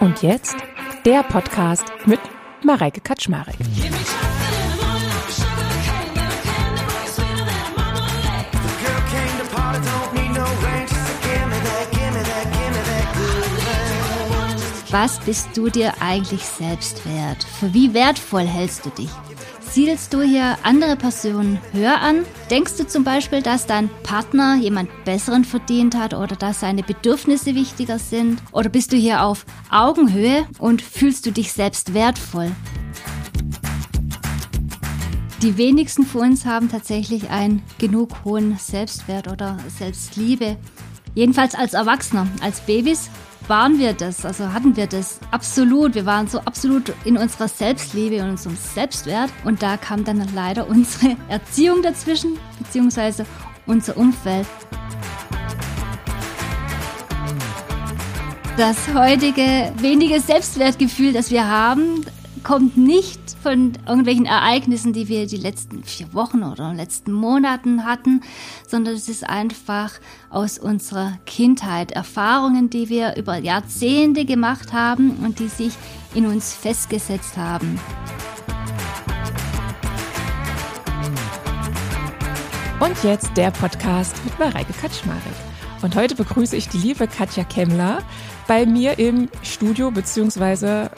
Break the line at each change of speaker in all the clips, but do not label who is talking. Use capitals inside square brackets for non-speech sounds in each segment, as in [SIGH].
Und jetzt der Podcast mit Mareike Kaczmarek.
Was bist du dir eigentlich selbst wert? Für wie wertvoll hältst du dich? Siedelst du hier andere Personen höher an? Denkst du zum Beispiel, dass dein Partner jemand Besseren verdient hat oder dass seine Bedürfnisse wichtiger sind? Oder bist du hier auf Augenhöhe und fühlst du dich selbst wertvoll? Die wenigsten von uns haben tatsächlich einen genug hohen Selbstwert oder Selbstliebe. Jedenfalls als Erwachsener. Als Babys waren wir das, also hatten wir das absolut. Wir waren so absolut in unserer Selbstliebe und unserem Selbstwert. Und da kam dann leider unsere [LAUGHS] Erziehung dazwischen, beziehungsweise unser Umfeld. Das heutige wenige Selbstwertgefühl, das wir haben, kommt nicht von irgendwelchen Ereignissen, die wir die letzten vier Wochen oder letzten Monaten hatten, sondern es ist einfach aus unserer Kindheit Erfahrungen, die wir über Jahrzehnte gemacht haben und die sich in uns festgesetzt haben.
Und jetzt der Podcast mit Mareike Kaczmarek. Und heute begrüße ich die liebe Katja Kemmler bei mir im Studio beziehungsweise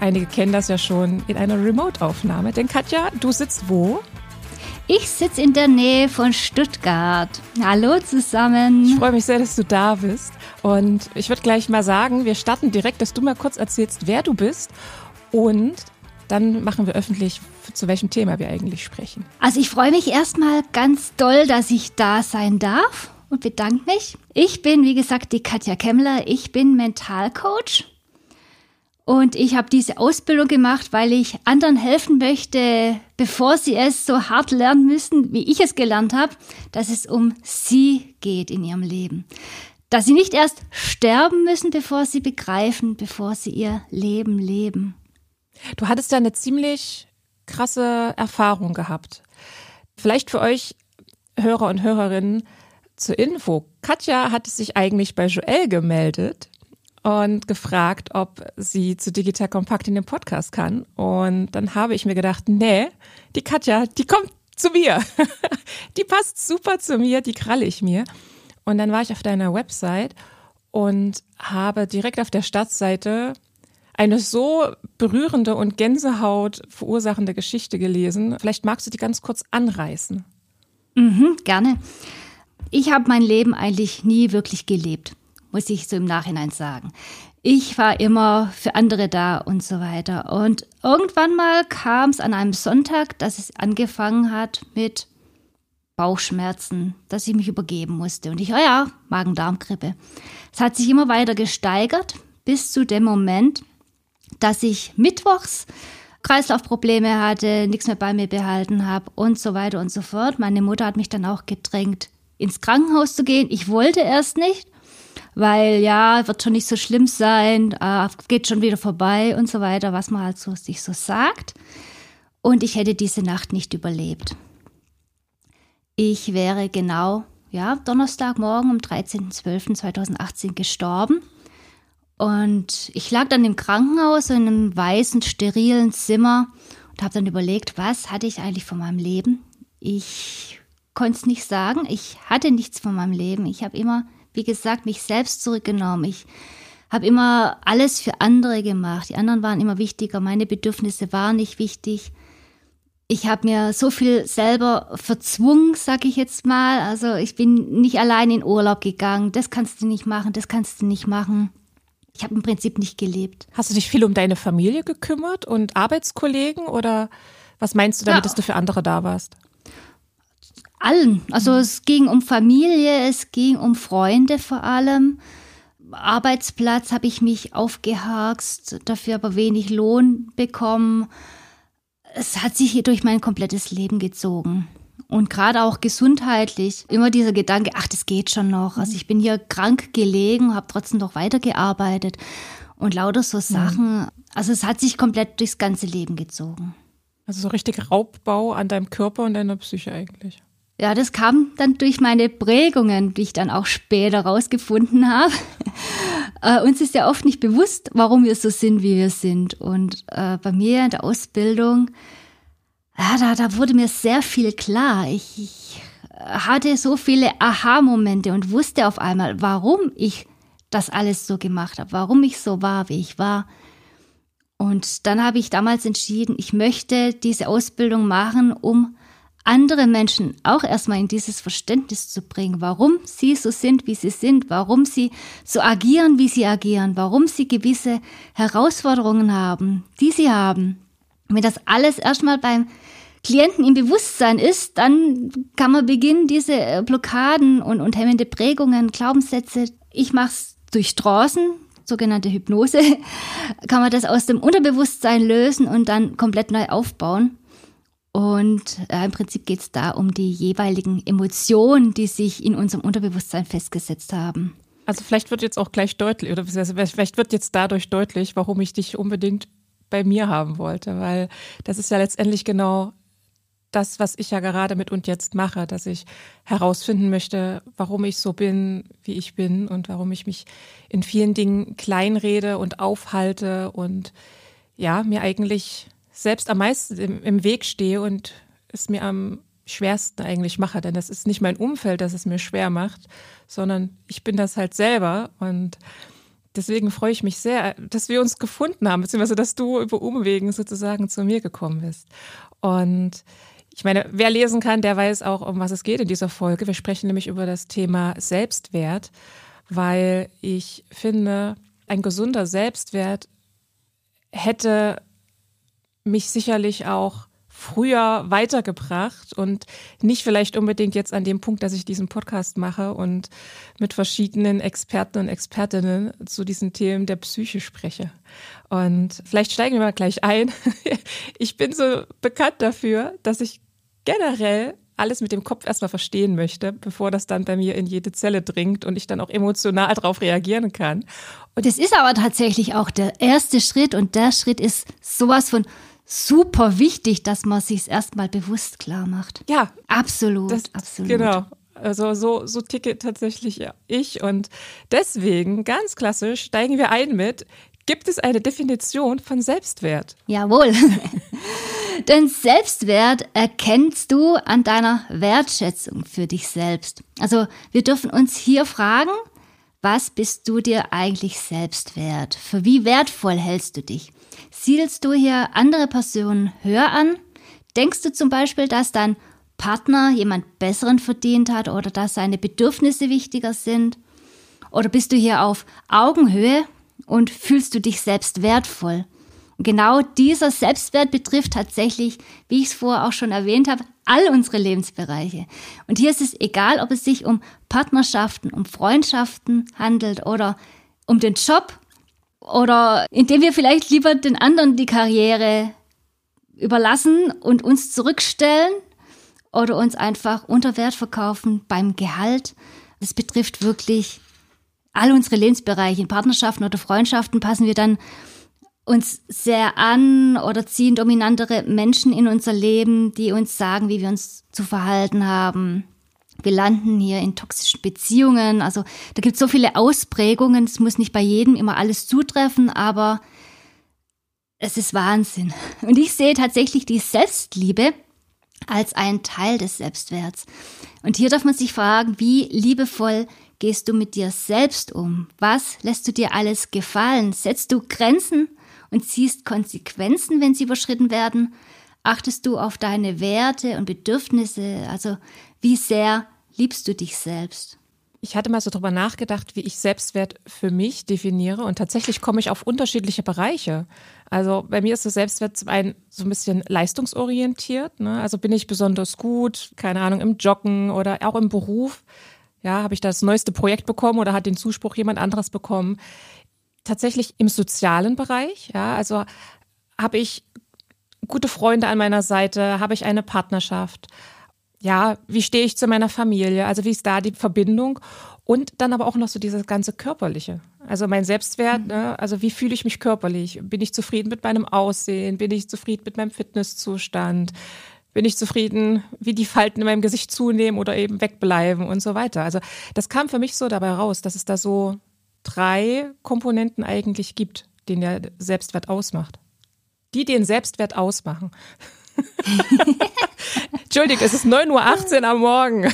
Einige kennen das ja schon in einer Remote-Aufnahme. Denn Katja, du sitzt wo?
Ich sitze in der Nähe von Stuttgart. Hallo zusammen.
Ich freue mich sehr, dass du da bist. Und ich würde gleich mal sagen, wir starten direkt, dass du mal kurz erzählst, wer du bist. Und dann machen wir öffentlich, zu welchem Thema wir eigentlich sprechen.
Also ich freue mich erstmal ganz doll, dass ich da sein darf und bedanke mich. Ich bin, wie gesagt, die Katja Kemmler. Ich bin Mentalcoach und ich habe diese Ausbildung gemacht, weil ich anderen helfen möchte, bevor sie es so hart lernen müssen, wie ich es gelernt habe, dass es um sie geht in ihrem Leben. Dass sie nicht erst sterben müssen, bevor sie begreifen, bevor sie ihr Leben leben.
Du hattest ja eine ziemlich krasse Erfahrung gehabt. Vielleicht für euch Hörer und Hörerinnen zur Info. Katja hatte sich eigentlich bei Joel gemeldet und gefragt, ob sie zu Digital Kompakt in den Podcast kann. Und dann habe ich mir gedacht, nee, die Katja, die kommt zu mir. [LAUGHS] die passt super zu mir, die kralle ich mir. Und dann war ich auf deiner Website und habe direkt auf der Startseite eine so berührende und Gänsehaut verursachende Geschichte gelesen. Vielleicht magst du die ganz kurz anreißen.
Mhm, gerne. Ich habe mein Leben eigentlich nie wirklich gelebt muss ich so im Nachhinein sagen. Ich war immer für andere da und so weiter. Und irgendwann mal kam es an einem Sonntag, dass es angefangen hat mit Bauchschmerzen, dass ich mich übergeben musste. Und ich, oh ja, Magen-Darm-Grippe. Es hat sich immer weiter gesteigert bis zu dem Moment, dass ich mittwochs Kreislaufprobleme hatte, nichts mehr bei mir behalten habe und so weiter und so fort. Meine Mutter hat mich dann auch gedrängt, ins Krankenhaus zu gehen. Ich wollte erst nicht, weil ja, wird schon nicht so schlimm sein, äh, geht schon wieder vorbei und so weiter, was man halt so sich so sagt. Und ich hätte diese Nacht nicht überlebt. Ich wäre genau, ja, Donnerstagmorgen um 13.12.2018 gestorben. Und ich lag dann im Krankenhaus in einem weißen, sterilen Zimmer und habe dann überlegt, was hatte ich eigentlich von meinem Leben? Ich konnte es nicht sagen. Ich hatte nichts von meinem Leben. Ich habe immer wie gesagt, mich selbst zurückgenommen. Ich habe immer alles für andere gemacht. Die anderen waren immer wichtiger. Meine Bedürfnisse waren nicht wichtig. Ich habe mir so viel selber verzwungen, sag ich jetzt mal. Also ich bin nicht allein in Urlaub gegangen. Das kannst du nicht machen, das kannst du nicht machen. Ich habe im Prinzip nicht gelebt.
Hast du dich viel um deine Familie gekümmert und Arbeitskollegen oder was meinst du damit, ja. dass du für andere da warst?
Allen. Also es ging um Familie, es ging um Freunde vor allem. Arbeitsplatz habe ich mich aufgeharkst, dafür aber wenig Lohn bekommen. Es hat sich hier durch mein komplettes Leben gezogen. Und gerade auch gesundheitlich, immer dieser Gedanke, ach, das geht schon noch. Also ich bin hier krank gelegen, habe trotzdem noch weitergearbeitet und lauter so Sachen. Also es hat sich komplett durchs ganze Leben gezogen.
Also so richtig Raubbau an deinem Körper und deiner Psyche eigentlich.
Ja, das kam dann durch meine Prägungen, die ich dann auch später rausgefunden habe. [LAUGHS] äh, uns ist ja oft nicht bewusst, warum wir so sind, wie wir sind. Und äh, bei mir in der Ausbildung, ja, da, da wurde mir sehr viel klar. Ich, ich hatte so viele Aha-Momente und wusste auf einmal, warum ich das alles so gemacht habe, warum ich so war, wie ich war. Und dann habe ich damals entschieden, ich möchte diese Ausbildung machen, um andere Menschen auch erstmal in dieses Verständnis zu bringen, warum sie so sind, wie sie sind, warum sie so agieren, wie sie agieren, warum sie gewisse Herausforderungen haben, die sie haben. wenn das alles erstmal beim Klienten im Bewusstsein ist, dann kann man beginnen, diese äh, Blockaden und, und hemmende Prägungen, Glaubenssätze, ich mache es durch Trancen, sogenannte Hypnose, [LAUGHS] kann man das aus dem Unterbewusstsein lösen und dann komplett neu aufbauen. Und äh, im Prinzip geht es da um die jeweiligen Emotionen, die sich in unserem Unterbewusstsein festgesetzt haben.
Also vielleicht wird jetzt auch gleich deutlich, oder vielleicht wird jetzt dadurch deutlich, warum ich dich unbedingt bei mir haben wollte, weil das ist ja letztendlich genau das, was ich ja gerade mit und jetzt mache, dass ich herausfinden möchte, warum ich so bin, wie ich bin und warum ich mich in vielen Dingen kleinrede und aufhalte und ja, mir eigentlich selbst am meisten im, im Weg stehe und es mir am schwersten eigentlich mache. Denn das ist nicht mein Umfeld, das es mir schwer macht, sondern ich bin das halt selber. Und deswegen freue ich mich sehr, dass wir uns gefunden haben, beziehungsweise dass du über Umwegen sozusagen zu mir gekommen bist. Und ich meine, wer lesen kann, der weiß auch, um was es geht in dieser Folge. Wir sprechen nämlich über das Thema Selbstwert, weil ich finde, ein gesunder Selbstwert hätte mich sicherlich auch früher weitergebracht und nicht vielleicht unbedingt jetzt an dem Punkt, dass ich diesen Podcast mache und mit verschiedenen Experten und Expertinnen zu diesen Themen der Psyche spreche. Und vielleicht steigen wir mal gleich ein. [LAUGHS] Ich bin so bekannt dafür, dass ich generell alles mit dem Kopf erstmal verstehen möchte, bevor das dann bei mir in jede Zelle dringt und ich dann auch emotional darauf reagieren kann.
Und es ist aber tatsächlich auch der erste Schritt und der Schritt ist sowas von super wichtig, dass man sich es erstmal bewusst klar macht.
Ja.
Absolut, das, absolut.
Genau. Also so, so ticke tatsächlich ich. Und deswegen, ganz klassisch, steigen wir ein mit, gibt es eine Definition von Selbstwert?
Jawohl. [LAUGHS] Denn Selbstwert erkennst du an deiner Wertschätzung für dich selbst. Also wir dürfen uns hier fragen, was bist du dir eigentlich selbst wert? Für wie wertvoll hältst du dich? Siedelst du hier andere Personen höher an? Denkst du zum Beispiel, dass dein Partner jemand Besseren verdient hat oder dass seine Bedürfnisse wichtiger sind? Oder bist du hier auf Augenhöhe und fühlst du dich selbst wertvoll? genau dieser Selbstwert betrifft tatsächlich, wie ich es vorher auch schon erwähnt habe, all unsere Lebensbereiche. Und hier ist es egal, ob es sich um Partnerschaften, um Freundschaften handelt oder um den Job oder indem wir vielleicht lieber den anderen die Karriere überlassen und uns zurückstellen oder uns einfach unter Wert verkaufen beim Gehalt. Das betrifft wirklich all unsere Lebensbereiche. In Partnerschaften oder Freundschaften passen wir dann uns sehr an oder ziehen dominantere Menschen in unser Leben, die uns sagen, wie wir uns zu verhalten haben. Wir landen hier in toxischen Beziehungen. Also da gibt es so viele Ausprägungen. Es muss nicht bei jedem immer alles zutreffen, aber es ist Wahnsinn. Und ich sehe tatsächlich die Selbstliebe als einen Teil des Selbstwerts. Und hier darf man sich fragen, wie liebevoll gehst du mit dir selbst um? Was lässt du dir alles gefallen? Setzt du Grenzen und ziehst Konsequenzen, wenn sie überschritten werden? Achtest du auf deine Werte und Bedürfnisse? Also wie sehr liebst du dich selbst?
Ich hatte mal so drüber nachgedacht, wie ich Selbstwert für mich definiere und tatsächlich komme ich auf unterschiedliche Bereiche. Also bei mir ist das Selbstwert zum einen so ein bisschen leistungsorientiert. Ne? Also bin ich besonders gut, keine Ahnung, im Joggen oder auch im Beruf. Ja, habe ich das neueste Projekt bekommen oder hat den Zuspruch jemand anderes bekommen? tatsächlich im sozialen Bereich. Ja, also habe ich gute Freunde an meiner Seite, habe ich eine Partnerschaft. Ja, wie stehe ich zu meiner Familie? Also wie ist da die Verbindung? Und dann aber auch noch so dieses ganze körperliche. Also mein Selbstwert, mhm. ne? also wie fühle ich mich körperlich? Bin ich zufrieden mit meinem Aussehen? Bin ich zufrieden mit meinem Fitnesszustand? bin ich zufrieden, wie die Falten in meinem Gesicht zunehmen oder eben wegbleiben und so weiter. Also das kam für mich so dabei raus, dass es da so drei Komponenten eigentlich gibt, den der Selbstwert ausmacht. Die den Selbstwert ausmachen. [LAUGHS] Entschuldigung, es ist 9.18 Uhr am Morgen. [LAUGHS]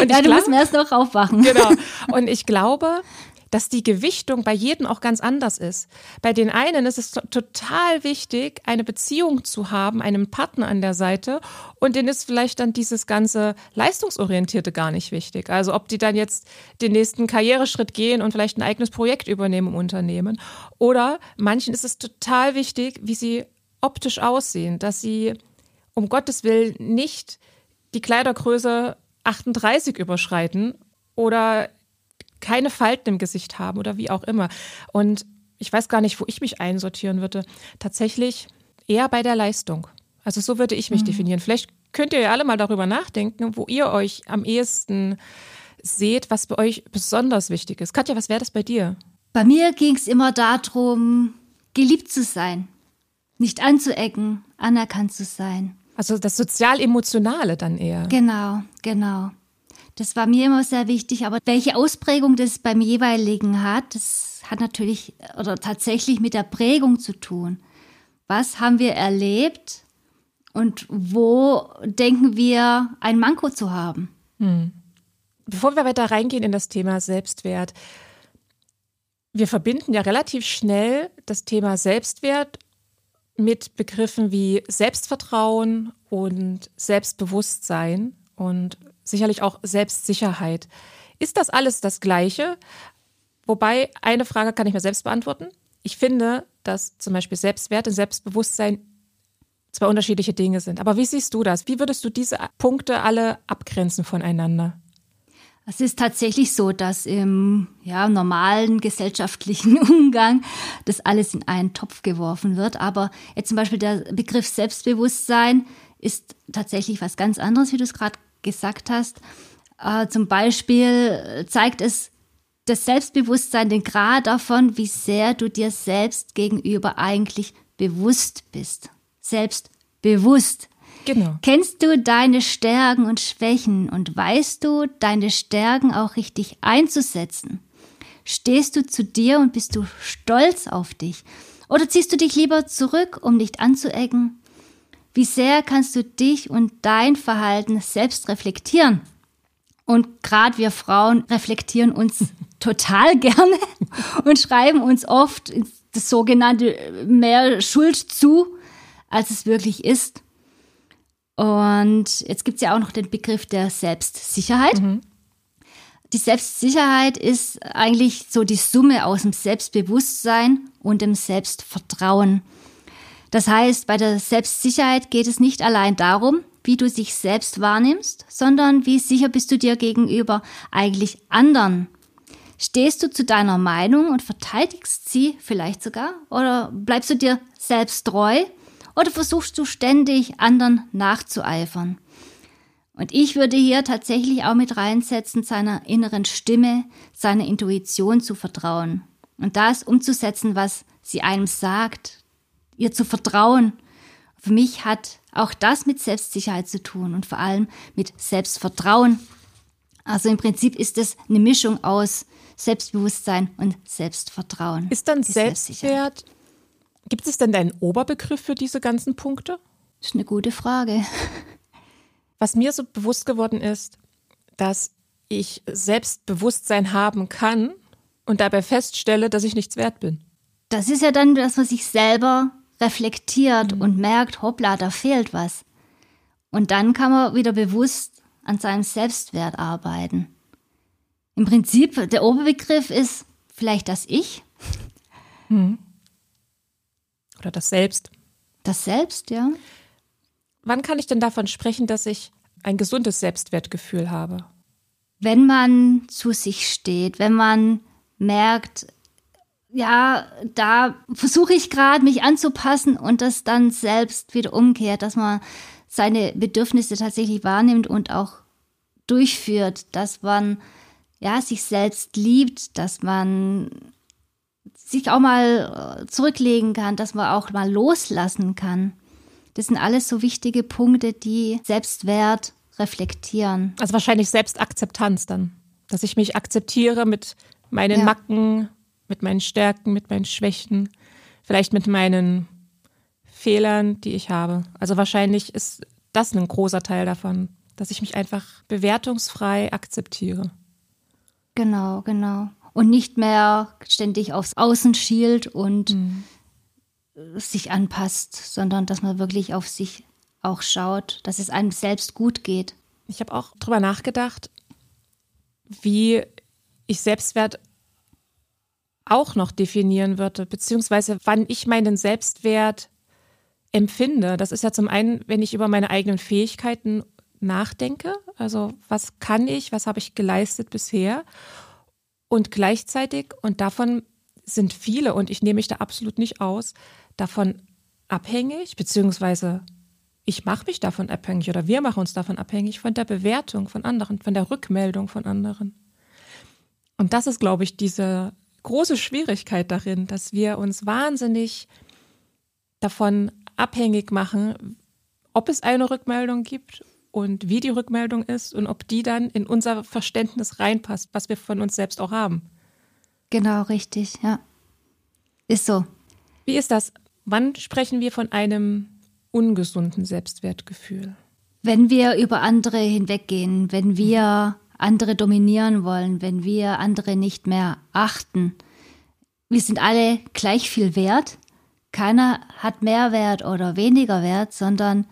Und ja, du musst erst noch aufwachen.
Genau. Und ich glaube, dass die Gewichtung bei jedem auch ganz anders ist. Bei den einen ist es total wichtig, eine Beziehung zu haben, einen Partner an der Seite und denen ist vielleicht dann dieses ganze Leistungsorientierte gar nicht wichtig. Also ob die dann jetzt den nächsten Karriereschritt gehen und vielleicht ein eigenes Projekt übernehmen im Unternehmen. Oder manchen ist es total wichtig, wie sie optisch aussehen, dass sie um Gottes Willen nicht die Kleidergröße 38 überschreiten oder keine Falten im Gesicht haben oder wie auch immer. Und ich weiß gar nicht, wo ich mich einsortieren würde. Tatsächlich eher bei der Leistung. Also so würde ich mich mhm. definieren. Vielleicht könnt ihr ja alle mal darüber nachdenken, wo ihr euch am ehesten seht, was bei euch besonders wichtig ist. Katja, was wäre das bei dir?
Bei mir ging es immer darum, geliebt zu sein, nicht anzuecken, anerkannt zu sein.
Also das sozial-emotionale dann eher.
Genau, genau. Das war mir immer sehr wichtig, aber welche Ausprägung das beim jeweiligen hat, das hat natürlich oder tatsächlich mit der Prägung zu tun. Was haben wir erlebt und wo denken wir, ein Manko zu haben? Hm.
Bevor wir weiter reingehen in das Thema Selbstwert, wir verbinden ja relativ schnell das Thema Selbstwert mit Begriffen wie Selbstvertrauen und Selbstbewusstsein. Und sicherlich auch Selbstsicherheit. Ist das alles das Gleiche? Wobei, eine Frage kann ich mir selbst beantworten. Ich finde, dass zum Beispiel Selbstwert und Selbstbewusstsein zwei unterschiedliche Dinge sind. Aber wie siehst du das? Wie würdest du diese Punkte alle abgrenzen voneinander?
Es ist tatsächlich so, dass im ja, normalen gesellschaftlichen [LAUGHS] Umgang das alles in einen Topf geworfen wird. Aber jetzt zum Beispiel der Begriff Selbstbewusstsein ist tatsächlich was ganz anderes, wie du es gerade gesagt hast. Äh, zum Beispiel zeigt es das Selbstbewusstsein den Grad davon, wie sehr du dir selbst gegenüber eigentlich bewusst bist. Selbstbewusst. Genau. Kennst du deine Stärken und Schwächen und weißt du, deine Stärken auch richtig einzusetzen? Stehst du zu dir und bist du stolz auf dich? Oder ziehst du dich lieber zurück, um nicht anzuecken? Wie sehr kannst du dich und dein Verhalten selbst reflektieren? Und gerade wir Frauen reflektieren uns [LAUGHS] total gerne und schreiben uns oft das sogenannte mehr Schuld zu, als es wirklich ist. Und jetzt gibt es ja auch noch den Begriff der Selbstsicherheit. Mhm. Die Selbstsicherheit ist eigentlich so die Summe aus dem Selbstbewusstsein und dem Selbstvertrauen. Das heißt, bei der Selbstsicherheit geht es nicht allein darum, wie du dich selbst wahrnimmst, sondern wie sicher bist du dir gegenüber eigentlich anderen. Stehst du zu deiner Meinung und verteidigst sie vielleicht sogar? Oder bleibst du dir selbst treu? Oder versuchst du ständig anderen nachzueifern? Und ich würde hier tatsächlich auch mit reinsetzen, seiner inneren Stimme, seiner Intuition zu vertrauen und das umzusetzen, was sie einem sagt, ihr zu vertrauen. Für mich hat auch das mit Selbstsicherheit zu tun und vor allem mit Selbstvertrauen. Also im Prinzip ist es eine Mischung aus Selbstbewusstsein und Selbstvertrauen.
Ist dann Selbstwert, gibt es denn einen Oberbegriff für diese ganzen Punkte?
Das ist eine gute Frage. [LAUGHS]
Was mir so bewusst geworden ist, dass ich Selbstbewusstsein haben kann und dabei feststelle, dass ich nichts wert bin.
Das ist ja dann das, was ich selber reflektiert mhm. und merkt, hoppla, da fehlt was. Und dann kann man wieder bewusst an seinem Selbstwert arbeiten. Im Prinzip, der Oberbegriff ist vielleicht das Ich. Mhm.
Oder das Selbst.
Das Selbst, ja.
Wann kann ich denn davon sprechen, dass ich ein gesundes Selbstwertgefühl habe?
Wenn man zu sich steht, wenn man merkt, ja, da versuche ich gerade, mich anzupassen und das dann selbst wieder umkehrt, dass man seine Bedürfnisse tatsächlich wahrnimmt und auch durchführt, dass man ja sich selbst liebt, dass man sich auch mal äh, zurücklegen kann, dass man auch mal loslassen kann. Das sind alles so wichtige Punkte, die Selbstwert reflektieren.
Also wahrscheinlich Selbstakzeptanz dann, dass ich mich akzeptiere mit meinen ja. Macken, mit meinen Stärken, mit meinen Schwächen, vielleicht mit meinen Fehlern, die ich habe. Also wahrscheinlich ist das ein großer Teil davon, dass ich mich einfach bewertungsfrei akzeptiere.
Genau, genau. Und nicht mehr ständig aufs Außen schielt und mhm. sich anpasst, sondern dass man wirklich auf sich auch schaut, dass es einem selbst gut geht.
Ich habe auch darüber nachgedacht, wie ich Selbstwert auch noch definieren würde, beziehungsweise wann ich meinen Selbstwert empfinde. Das ist ja zum einen, wenn ich über meine eigenen Fähigkeiten nachdenke, also was kann ich, was habe ich geleistet bisher und gleichzeitig, und davon sind viele, und ich nehme mich da absolut nicht aus, davon abhängig, beziehungsweise ich mache mich davon abhängig oder wir machen uns davon abhängig von der Bewertung von anderen, von der Rückmeldung von anderen. Und das ist, glaube ich, diese große Schwierigkeit darin, dass wir uns wahnsinnig davon abhängig machen, ob es eine Rückmeldung gibt und wie die Rückmeldung ist und ob die dann in unser Verständnis reinpasst, was wir von uns selbst auch haben.
Genau, richtig, ja. Ist so.
Wie ist das? Wann sprechen wir von einem ungesunden Selbstwertgefühl?
Wenn wir über andere hinweggehen, wenn wir andere dominieren wollen, wenn wir andere nicht mehr achten. Wir sind alle gleich viel wert. Keiner hat mehr Wert oder weniger Wert, sondern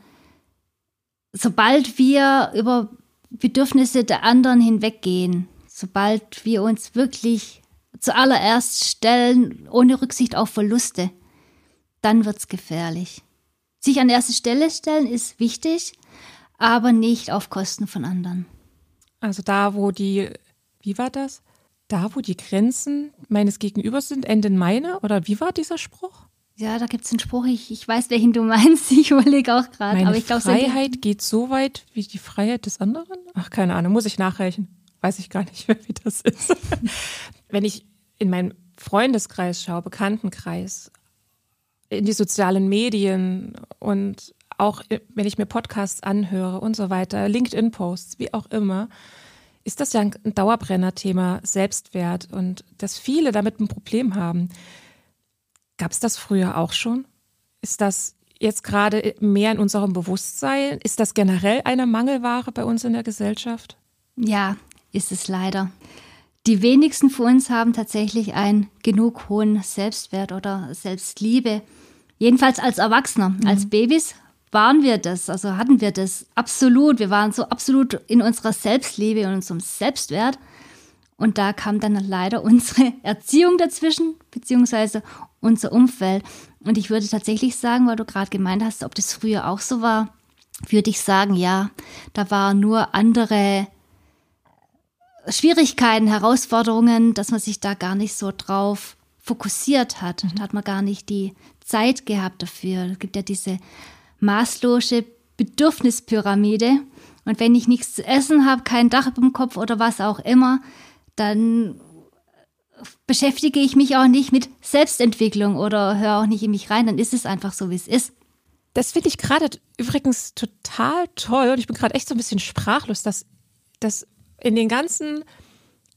sobald wir über Bedürfnisse der anderen hinweggehen, sobald wir uns wirklich zuallererst stellen, ohne Rücksicht auf Verluste, dann wird es gefährlich. Sich an erste Stelle stellen ist wichtig, aber nicht auf Kosten von anderen.
Also da, wo die, wie war das? Da, wo die Grenzen meines Gegenübers sind, enden meine? Oder wie war dieser Spruch?
Ja, da gibt es einen Spruch, ich, ich weiß, welchen du [LAUGHS] meinst, ich überlege auch gerade.
Meine glaub, Freiheit so geht so weit wie die Freiheit des anderen? Ach, keine Ahnung, muss ich nachreichen. Weiß ich gar nicht mehr, wie das ist. [LAUGHS] Wenn ich in meinen Freundeskreis schaue, Bekanntenkreis, in die sozialen Medien und auch wenn ich mir Podcasts anhöre und so weiter, LinkedIn-Posts, wie auch immer, ist das ja ein Dauerbrenner-Thema Selbstwert und dass viele damit ein Problem haben. Gab es das früher auch schon? Ist das jetzt gerade mehr in unserem Bewusstsein? Ist das generell eine Mangelware bei uns in der Gesellschaft?
Ja, ist es leider. Die wenigsten von uns haben tatsächlich einen genug hohen Selbstwert oder Selbstliebe. Jedenfalls als Erwachsener. Mhm. Als Babys waren wir das, also hatten wir das absolut. Wir waren so absolut in unserer Selbstliebe und unserem Selbstwert. Und da kam dann leider [LAUGHS] unsere Erziehung dazwischen, beziehungsweise unser Umfeld. Und ich würde tatsächlich sagen, weil du gerade gemeint hast, ob das früher auch so war, würde ich sagen, ja, da waren nur andere Schwierigkeiten, Herausforderungen, dass man sich da gar nicht so drauf fokussiert hat. Da hat man gar nicht die Zeit gehabt dafür. Es gibt ja diese maßlose Bedürfnispyramide. Und wenn ich nichts zu essen habe, kein Dach über dem Kopf oder was auch immer, dann beschäftige ich mich auch nicht mit Selbstentwicklung oder höre auch nicht in mich rein, dann ist es einfach so, wie es ist.
Das finde ich gerade übrigens total toll und ich bin gerade echt so ein bisschen sprachlos, dass, dass in den ganzen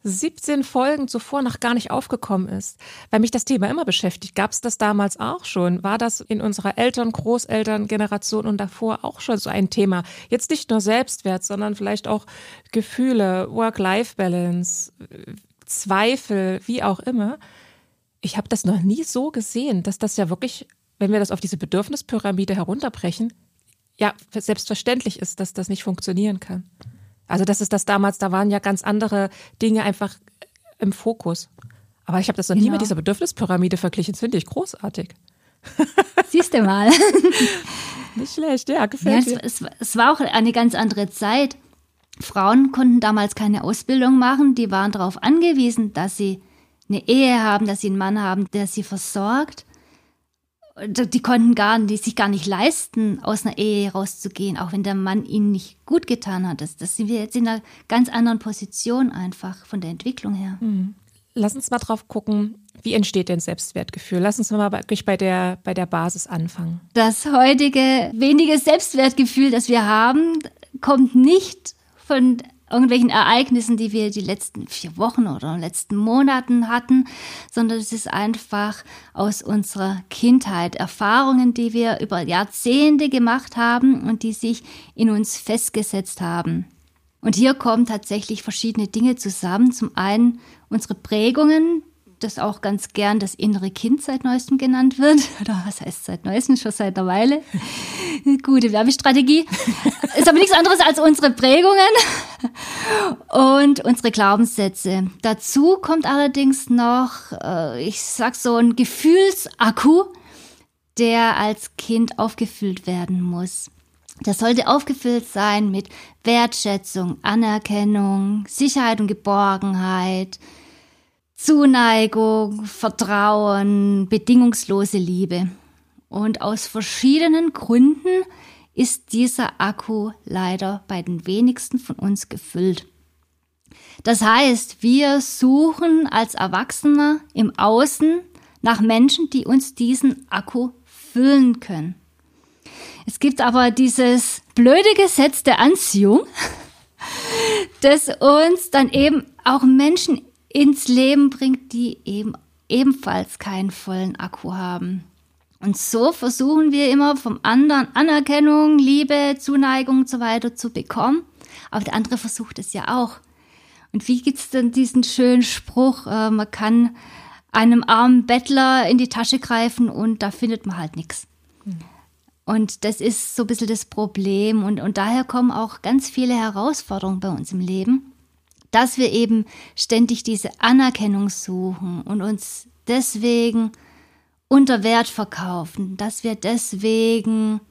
17 Folgen zuvor noch gar nicht aufgekommen ist, weil mich das Thema immer beschäftigt. Gab es das damals auch schon? War das in unserer Eltern-, Großeltern-Generation und davor auch schon so ein Thema? Jetzt nicht nur Selbstwert, sondern vielleicht auch Gefühle, Work-Life-Balance, Zweifel, wie auch immer. Ich habe das noch nie so gesehen, dass das ja wirklich, wenn wir das auf diese Bedürfnispyramide herunterbrechen, ja, selbstverständlich ist, dass das nicht funktionieren kann. Also das ist das damals, da waren ja ganz andere Dinge einfach im Fokus. Aber ich habe das noch genau. nie mit dieser Bedürfnispyramide verglichen. Das finde ich großartig. [LAUGHS]
Siehst du mal.
Nicht schlecht, ja, gefällt
ja, es, es, es war auch eine ganz andere Zeit. Frauen konnten damals keine Ausbildung machen. Die waren darauf angewiesen, dass sie eine Ehe haben, dass sie einen Mann haben, der sie versorgt die konnten gar nicht, sich gar nicht leisten, aus einer Ehe rauszugehen, auch wenn der Mann ihnen nicht gut getan hat. Das, das sind wir jetzt in einer ganz anderen Position einfach von der Entwicklung her. Mhm.
lass uns mal drauf gucken, wie entsteht denn Selbstwertgefühl? Lass uns mal wirklich bei der, bei der Basis anfangen.
Das heutige wenige Selbstwertgefühl, das wir haben, kommt nicht von irgendwelchen Ereignissen, die wir die letzten vier Wochen oder letzten Monaten hatten, sondern es ist einfach aus unserer Kindheit Erfahrungen, die wir über Jahrzehnte gemacht haben und die sich in uns festgesetzt haben. Und hier kommen tatsächlich verschiedene Dinge zusammen. Zum einen unsere Prägungen, das auch ganz gern das innere Kind seit neuestem genannt wird. [LAUGHS] Oder was heißt seit neuestem? Schon seit einer Weile. [LAUGHS] Gute Werbestrategie. Ist aber nichts anderes als unsere Prägungen und unsere Glaubenssätze. Dazu kommt allerdings noch, äh, ich sag so, ein Gefühlsakku, der als Kind aufgefüllt werden muss. Das sollte aufgefüllt sein mit Wertschätzung, Anerkennung, Sicherheit und Geborgenheit, Zuneigung, Vertrauen, bedingungslose Liebe. Und aus verschiedenen Gründen ist dieser Akku leider bei den wenigsten von uns gefüllt. Das heißt, wir suchen als Erwachsene im Außen nach Menschen, die uns diesen Akku füllen können. Es gibt aber dieses blöde Gesetz der Anziehung, [LAUGHS] das uns dann eben auch Menschen ins Leben bringt, die eben ebenfalls keinen vollen Akku haben. Und so versuchen wir immer vom anderen Anerkennung, Liebe, Zuneigung und so weiter zu bekommen. Aber der andere versucht es ja auch. Und wie gibt's denn diesen schönen Spruch, äh, man kann einem armen Bettler in die Tasche greifen und da findet man halt nichts. Mhm. Und das ist so ein bisschen das Problem. Und, und daher kommen auch ganz viele Herausforderungen bei uns im Leben dass wir eben ständig diese Anerkennung suchen und uns deswegen unter Wert verkaufen, dass wir deswegen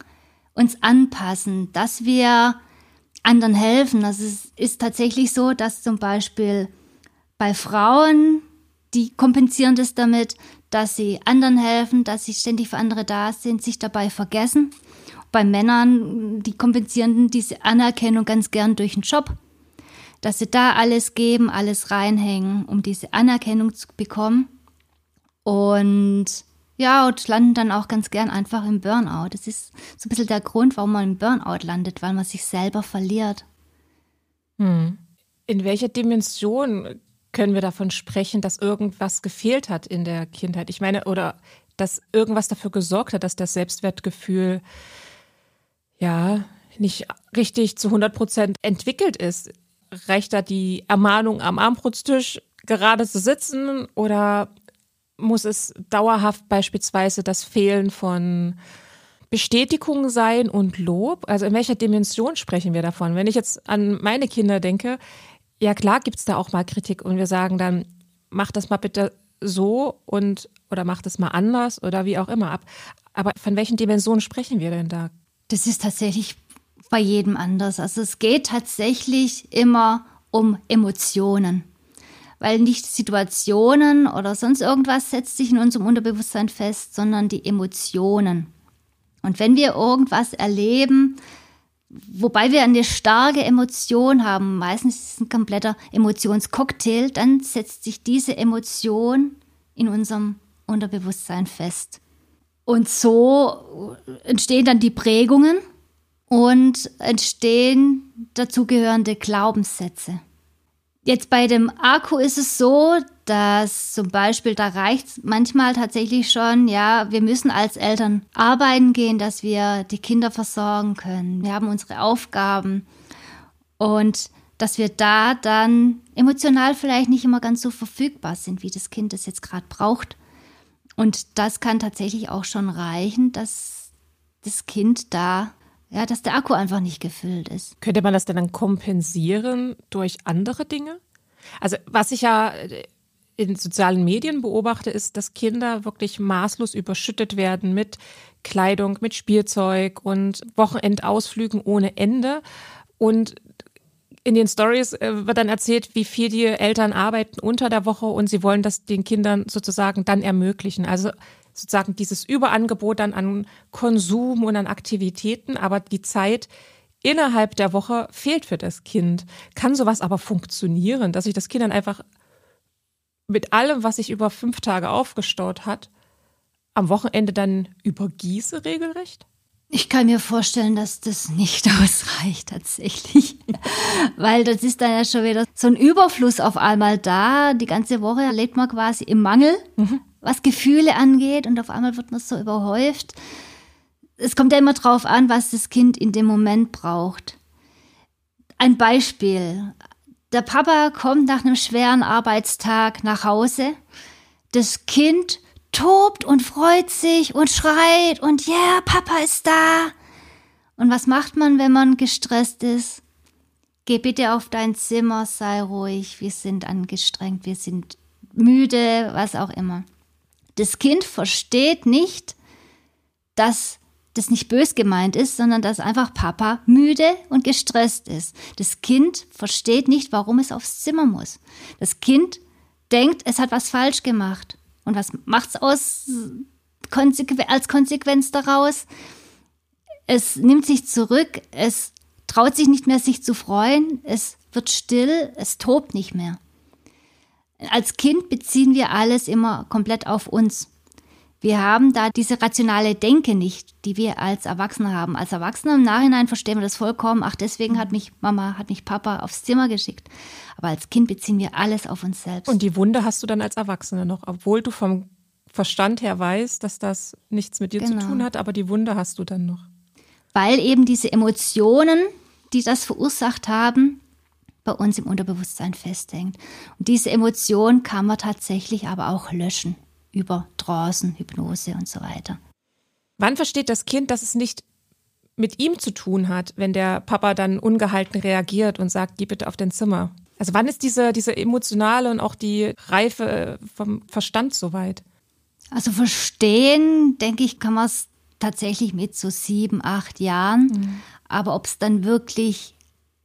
uns anpassen, dass wir anderen helfen. Also es ist tatsächlich so, dass zum Beispiel bei Frauen, die kompensieren das damit, dass sie anderen helfen, dass sie ständig für andere da sind, sich dabei vergessen. Bei Männern, die kompensieren diese Anerkennung ganz gern durch einen Job dass sie da alles geben, alles reinhängen, um diese Anerkennung zu bekommen. Und ja, und landen dann auch ganz gern einfach im Burnout. Das ist so ein bisschen der Grund, warum man im Burnout landet, weil man sich selber verliert.
Hm. In welcher Dimension können wir davon sprechen, dass irgendwas gefehlt hat in der Kindheit? Ich meine, oder dass irgendwas dafür gesorgt hat, dass das Selbstwertgefühl ja nicht richtig zu 100 Prozent entwickelt ist reicht da die Ermahnung am Armbrutstisch gerade zu sitzen oder muss es dauerhaft beispielsweise das Fehlen von Bestätigung sein und Lob? Also in welcher Dimension sprechen wir davon? Wenn ich jetzt an meine Kinder denke, ja klar gibt es da auch mal Kritik und wir sagen dann, mach das mal bitte so und oder mach das mal anders oder wie auch immer ab. Aber von welchen Dimensionen sprechen wir denn da?
Das ist tatsächlich bei jedem anders. Also es geht tatsächlich immer um Emotionen. Weil nicht Situationen oder sonst irgendwas setzt sich in unserem Unterbewusstsein fest, sondern die Emotionen. Und wenn wir irgendwas erleben, wobei wir eine starke Emotion haben, meistens ist es ein kompletter Emotionscocktail, dann setzt sich diese Emotion in unserem Unterbewusstsein fest. Und so entstehen dann die Prägungen und entstehen dazugehörende Glaubenssätze. Jetzt bei dem Akku ist es so, dass zum Beispiel da reicht es manchmal tatsächlich schon, ja, wir müssen als Eltern arbeiten gehen, dass wir die Kinder versorgen können. Wir haben unsere Aufgaben und dass wir da dann emotional vielleicht nicht immer ganz so verfügbar sind, wie das Kind es jetzt gerade braucht. Und das kann tatsächlich auch schon reichen, dass das Kind da ja, dass der Akku einfach nicht gefüllt ist.
Könnte man das denn dann kompensieren durch andere Dinge? Also, was ich ja in sozialen Medien beobachte, ist, dass Kinder wirklich maßlos überschüttet werden mit Kleidung, mit Spielzeug und Wochenendausflügen ohne Ende. Und in den Stories äh, wird dann erzählt, wie viel die Eltern arbeiten unter der Woche und sie wollen das den Kindern sozusagen dann ermöglichen. Also sozusagen dieses Überangebot dann an Konsum und an Aktivitäten, aber die Zeit innerhalb der Woche fehlt für das Kind. Kann sowas aber funktionieren, dass ich das Kind dann einfach mit allem, was sich über fünf Tage aufgestaut hat, am Wochenende dann übergieße regelrecht?
Ich kann mir vorstellen, dass das nicht [LAUGHS] ausreicht tatsächlich, weil das ist dann ja schon wieder so ein Überfluss auf einmal da. Die ganze Woche lebt man quasi im Mangel, mhm. Was Gefühle angeht und auf einmal wird man so überhäuft. Es kommt ja immer drauf an, was das Kind in dem Moment braucht. Ein Beispiel. Der Papa kommt nach einem schweren Arbeitstag nach Hause. Das Kind tobt und freut sich und schreit und ja, yeah, Papa ist da. Und was macht man, wenn man gestresst ist? Geh bitte auf dein Zimmer, sei ruhig, wir sind angestrengt, wir sind müde, was auch immer. Das Kind versteht nicht, dass das nicht bös gemeint ist, sondern dass einfach Papa müde und gestresst ist. Das Kind versteht nicht, warum es aufs Zimmer muss. Das Kind denkt, es hat was falsch gemacht. Und was macht es aus als Konsequenz daraus? Es nimmt sich zurück, es traut sich nicht mehr, sich zu freuen, es wird still, es tobt nicht mehr. Als Kind beziehen wir alles immer komplett auf uns. Wir haben da diese rationale Denke nicht, die wir als Erwachsene haben. Als Erwachsene im Nachhinein verstehen wir das vollkommen. Ach, deswegen hat mich Mama, hat mich Papa aufs Zimmer geschickt. Aber als Kind beziehen wir alles auf uns selbst.
Und die Wunde hast du dann als Erwachsene noch, obwohl du vom Verstand her weißt, dass das nichts mit dir genau. zu tun hat, aber die Wunde hast du dann noch.
Weil eben diese Emotionen, die das verursacht haben, bei uns im Unterbewusstsein festhängt. Und diese Emotion kann man tatsächlich aber auch löschen über Trance, Hypnose und so weiter.
Wann versteht das Kind, dass es nicht mit ihm zu tun hat, wenn der Papa dann ungehalten reagiert und sagt, geh bitte auf dein Zimmer? Also wann ist diese, diese emotionale und auch die Reife vom Verstand soweit?
Also verstehen, denke ich, kann man es tatsächlich mit so sieben, acht Jahren. Mhm. Aber ob es dann wirklich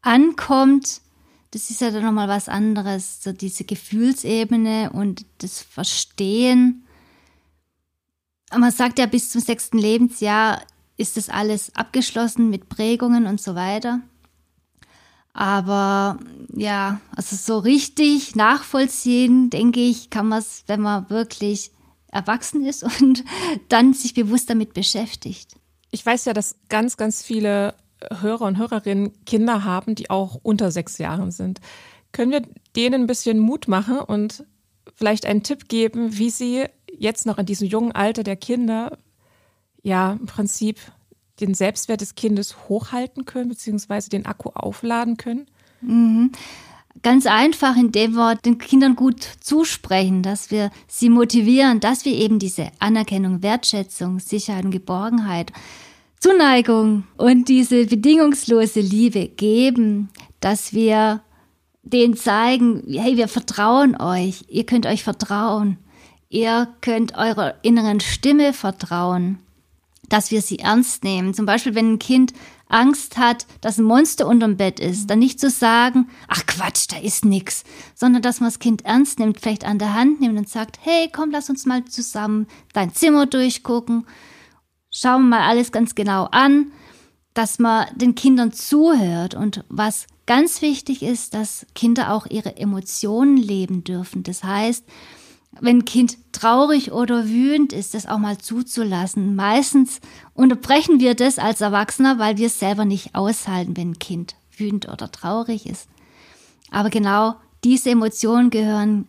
ankommt, das ist ja dann nochmal was anderes, so diese Gefühlsebene und das Verstehen. Man sagt ja, bis zum sechsten Lebensjahr ist das alles abgeschlossen mit Prägungen und so weiter. Aber ja, also so richtig nachvollziehen, denke ich, kann man es, wenn man wirklich erwachsen ist [LAUGHS] und dann sich bewusst damit beschäftigt.
Ich weiß ja, dass ganz, ganz viele Hörer und Hörerinnen Kinder haben, die auch unter sechs Jahren sind. Können wir denen ein bisschen Mut machen und vielleicht einen Tipp geben, wie sie jetzt noch in diesem jungen Alter der Kinder ja im Prinzip den Selbstwert des Kindes hochhalten können, beziehungsweise den Akku aufladen können?
Mhm. Ganz einfach, indem wir den Kindern gut zusprechen, dass wir sie motivieren, dass wir eben diese Anerkennung, Wertschätzung, Sicherheit und Geborgenheit Zuneigung und diese bedingungslose Liebe geben, dass wir denen zeigen, hey, wir vertrauen euch, ihr könnt euch vertrauen, ihr könnt eurer inneren Stimme vertrauen, dass wir sie ernst nehmen. Zum Beispiel, wenn ein Kind Angst hat, dass ein Monster unterm Bett ist, dann nicht zu sagen, ach Quatsch, da ist nix, sondern dass man das Kind ernst nimmt, vielleicht an der Hand nimmt und sagt, hey, komm, lass uns mal zusammen dein Zimmer durchgucken schauen wir mal alles ganz genau an, dass man den Kindern zuhört und was ganz wichtig ist, dass Kinder auch ihre Emotionen leben dürfen. Das heißt, wenn ein Kind traurig oder wütend ist, das auch mal zuzulassen. Meistens unterbrechen wir das als Erwachsener, weil wir es selber nicht aushalten, wenn ein Kind wütend oder traurig ist. Aber genau diese Emotionen gehören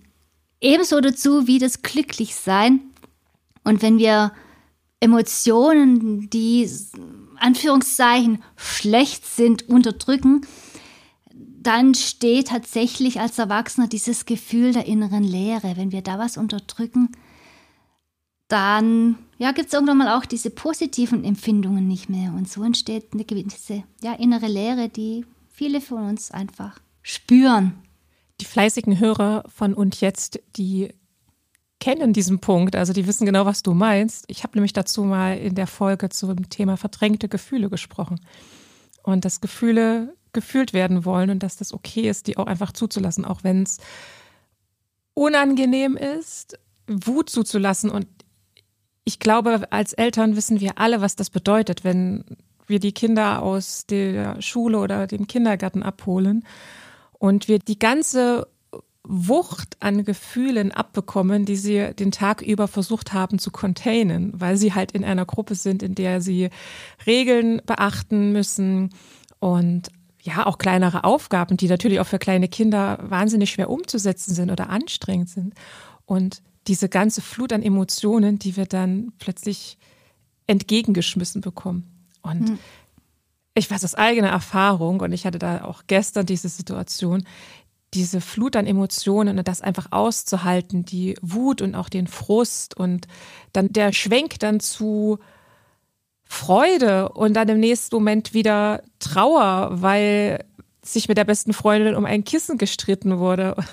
ebenso dazu wie das Glücklichsein. Und wenn wir Emotionen, die Anführungszeichen schlecht sind, unterdrücken, dann steht tatsächlich als Erwachsener dieses Gefühl der inneren Leere. Wenn wir da was unterdrücken, dann ja, gibt es irgendwann mal auch diese positiven Empfindungen nicht mehr. Und so entsteht eine gewisse ja, innere Leere, die viele von uns einfach spüren.
Die fleißigen Hörer von und jetzt, die kennen diesen Punkt, also die wissen genau, was du meinst. Ich habe nämlich dazu mal in der Folge zum Thema verdrängte Gefühle gesprochen. Und dass Gefühle gefühlt werden wollen und dass das okay ist, die auch einfach zuzulassen, auch wenn es unangenehm ist, Wut zuzulassen. Und ich glaube, als Eltern wissen wir alle, was das bedeutet, wenn wir die Kinder aus der Schule oder dem Kindergarten abholen und wir die ganze Wucht an Gefühlen abbekommen, die sie den Tag über versucht haben zu containen, weil sie halt in einer Gruppe sind, in der sie Regeln beachten müssen und ja, auch kleinere Aufgaben, die natürlich auch für kleine Kinder wahnsinnig schwer umzusetzen sind oder anstrengend sind. Und diese ganze Flut an Emotionen, die wir dann plötzlich entgegengeschmissen bekommen. Und mhm. ich weiß aus eigener Erfahrung, und ich hatte da auch gestern diese Situation, diese Flut an Emotionen und das einfach auszuhalten, die Wut und auch den Frust und dann der Schwenk dann zu Freude und dann im nächsten Moment wieder Trauer, weil sich mit der besten Freundin um ein Kissen gestritten wurde. [LAUGHS]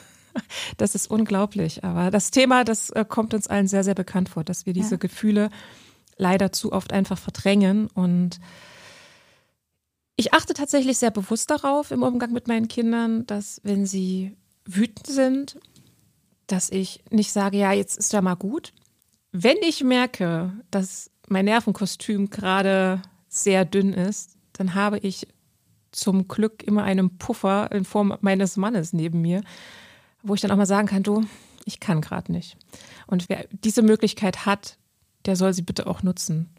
Das ist unglaublich. Aber das Thema, das äh, kommt uns allen sehr, sehr bekannt vor, dass wir diese ja. Gefühle leider zu oft einfach verdrängen. Und ich achte tatsächlich sehr bewusst darauf im Umgang mit meinen Kindern, dass wenn sie wütend sind, dass ich nicht sage, ja, jetzt ist ja mal gut. Wenn ich merke, dass mein Nervenkostüm gerade sehr dünn ist, dann habe ich zum Glück immer einen Puffer in Form meines Mannes neben mir, wo ich dann auch mal sagen kann, du, ich kann gerade nicht. Und wer diese Möglichkeit hat, der soll sie bitte auch nutzen.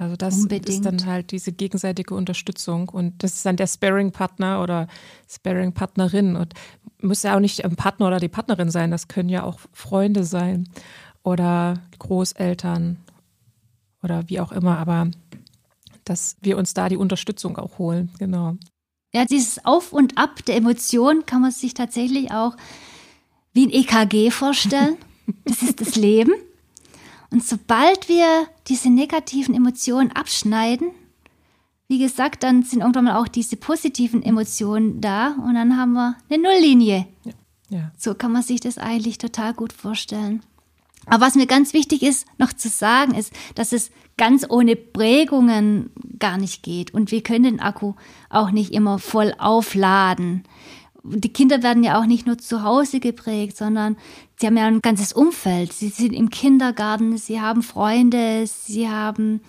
Also das Unbedingt. ist dann halt diese gegenseitige Unterstützung und das ist dann der Sparring-Partner oder Sparring-Partnerin und muss ja auch nicht ein Partner oder die Partnerin sein, das können ja auch Freunde sein oder Großeltern oder wie auch immer, aber dass wir uns da die Unterstützung auch holen, genau.
Ja, dieses Auf und Ab der Emotionen kann man sich tatsächlich auch wie ein EKG vorstellen. Das ist das Leben. Und sobald wir diese negativen Emotionen abschneiden, wie gesagt, dann sind irgendwann mal auch diese positiven Emotionen da und dann haben wir eine Nulllinie. Ja. Ja. So kann man sich das eigentlich total gut vorstellen. Aber was mir ganz wichtig ist, noch zu sagen, ist, dass es ganz ohne Prägungen gar nicht geht. Und wir können den Akku auch nicht immer voll aufladen. Die Kinder werden ja auch nicht nur zu Hause geprägt, sondern sie haben ja ein ganzes Umfeld. Sie sind im Kindergarten, sie haben Freunde, sie haben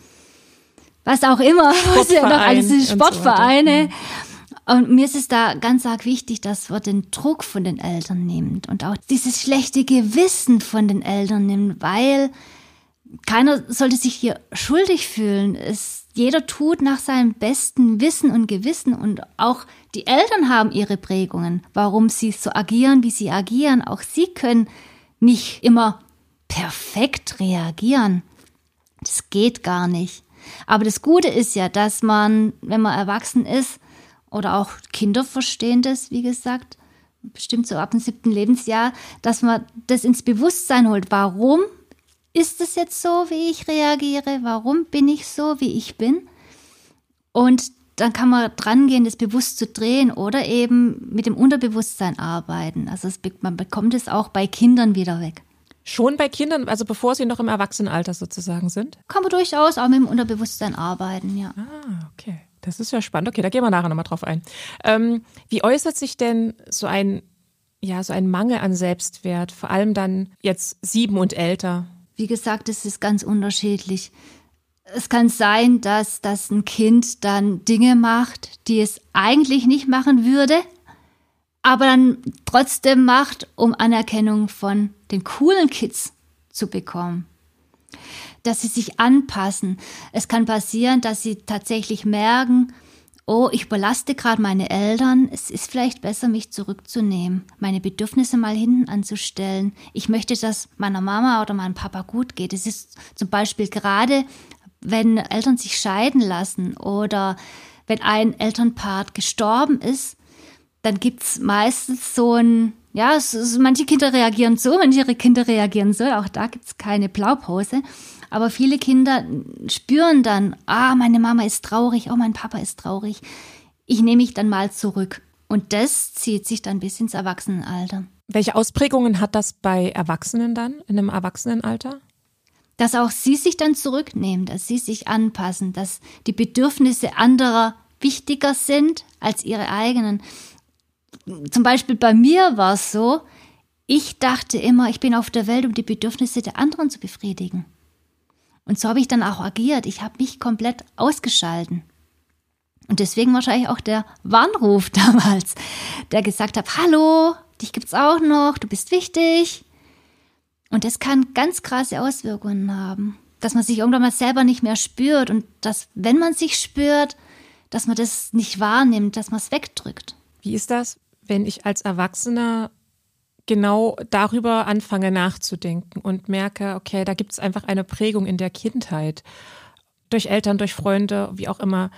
was auch immer, [LAUGHS] was ja noch alles Sportvereine. So und mir ist es da ganz arg wichtig, dass man den Druck von den Eltern nimmt und auch dieses schlechte Gewissen von den Eltern nimmt, weil keiner sollte sich hier schuldig fühlen. Es, jeder tut nach seinem besten Wissen und Gewissen und auch die Eltern haben ihre Prägungen, warum sie so agieren, wie sie agieren. Auch sie können nicht immer perfekt reagieren. Das geht gar nicht. Aber das Gute ist ja, dass man, wenn man erwachsen ist, oder auch Kinder verstehen das, wie gesagt, bestimmt so ab dem siebten Lebensjahr, dass man das ins Bewusstsein holt. Warum ist es jetzt so, wie ich reagiere? Warum bin ich so, wie ich bin? Und dann kann man dran gehen, das bewusst zu drehen oder eben mit dem Unterbewusstsein arbeiten. Also es, man bekommt es auch bei Kindern wieder weg.
Schon bei Kindern, also bevor sie noch im Erwachsenenalter sozusagen sind?
Kann man durchaus auch mit dem Unterbewusstsein arbeiten, ja.
Ah, okay. Das ist ja spannend. Okay, da gehen wir nachher nochmal drauf ein. Ähm, wie äußert sich denn so ein, ja, so ein Mangel an Selbstwert, vor allem dann jetzt sieben und älter?
Wie gesagt, es ist ganz unterschiedlich. Es kann sein, dass, dass ein Kind dann Dinge macht, die es eigentlich nicht machen würde, aber dann trotzdem macht, um Anerkennung von den coolen Kids zu bekommen dass sie sich anpassen. Es kann passieren, dass sie tatsächlich merken, oh, ich überlaste gerade meine Eltern, es ist vielleicht besser, mich zurückzunehmen, meine Bedürfnisse mal hinten anzustellen. Ich möchte, dass meiner Mama oder meinem Papa gut geht. Es ist zum Beispiel gerade, wenn Eltern sich scheiden lassen oder wenn ein Elternpart gestorben ist, dann gibt es meistens so ein, ja, so, manche Kinder reagieren so, manche Kinder reagieren so, auch da gibt es keine Blaupause. Aber viele Kinder spüren dann, ah, meine Mama ist traurig, oh, mein Papa ist traurig. Ich nehme mich dann mal zurück. Und das zieht sich dann bis ins Erwachsenenalter.
Welche Ausprägungen hat das bei Erwachsenen dann, in einem Erwachsenenalter?
Dass auch sie sich dann zurücknehmen, dass sie sich anpassen, dass die Bedürfnisse anderer wichtiger sind als ihre eigenen. Zum Beispiel bei mir war es so, ich dachte immer, ich bin auf der Welt, um die Bedürfnisse der anderen zu befriedigen. Und so habe ich dann auch agiert. Ich habe mich komplett ausgeschalten. Und deswegen wahrscheinlich auch der Warnruf [LAUGHS] damals, der gesagt hat, hallo, dich gibt's auch noch, du bist wichtig. Und das kann ganz krasse Auswirkungen haben, dass man sich irgendwann mal selber nicht mehr spürt und dass, wenn man sich spürt, dass man das nicht wahrnimmt, dass man es wegdrückt.
Wie ist das, wenn ich als Erwachsener genau darüber anfange nachzudenken und merke, okay, da gibt es einfach eine Prägung in der Kindheit, durch Eltern, durch Freunde, wie auch immer,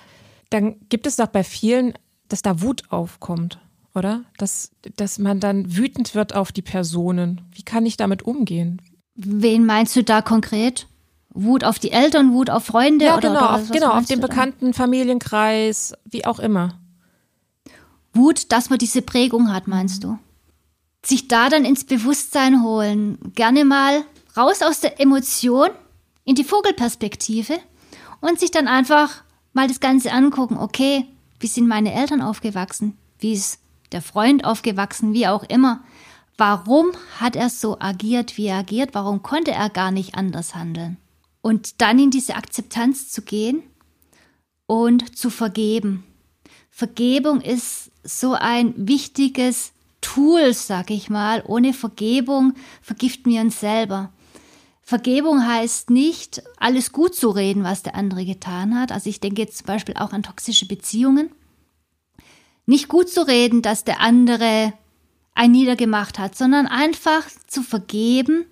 dann gibt es doch bei vielen, dass da Wut aufkommt, oder? Dass, dass man dann wütend wird auf die Personen. Wie kann ich damit umgehen?
Wen meinst du da konkret? Wut auf die Eltern, Wut auf Freunde?
Ja,
oder,
genau,
oder
auf, genau, auf den bekannten Familienkreis, wie auch immer.
Wut, dass man diese Prägung hat, meinst du? Sich da dann ins Bewusstsein holen, gerne mal raus aus der Emotion in die Vogelperspektive und sich dann einfach mal das Ganze angucken. Okay, wie sind meine Eltern aufgewachsen? Wie ist der Freund aufgewachsen? Wie auch immer. Warum hat er so agiert, wie er agiert? Warum konnte er gar nicht anders handeln? Und dann in diese Akzeptanz zu gehen und zu vergeben. Vergebung ist so ein wichtiges Tool, sag ich mal. Ohne Vergebung vergiften wir uns selber. Vergebung heißt nicht, alles gut zu reden, was der andere getan hat. Also ich denke jetzt zum Beispiel auch an toxische Beziehungen. Nicht gut zu reden, dass der andere ein niedergemacht hat, sondern einfach zu vergeben,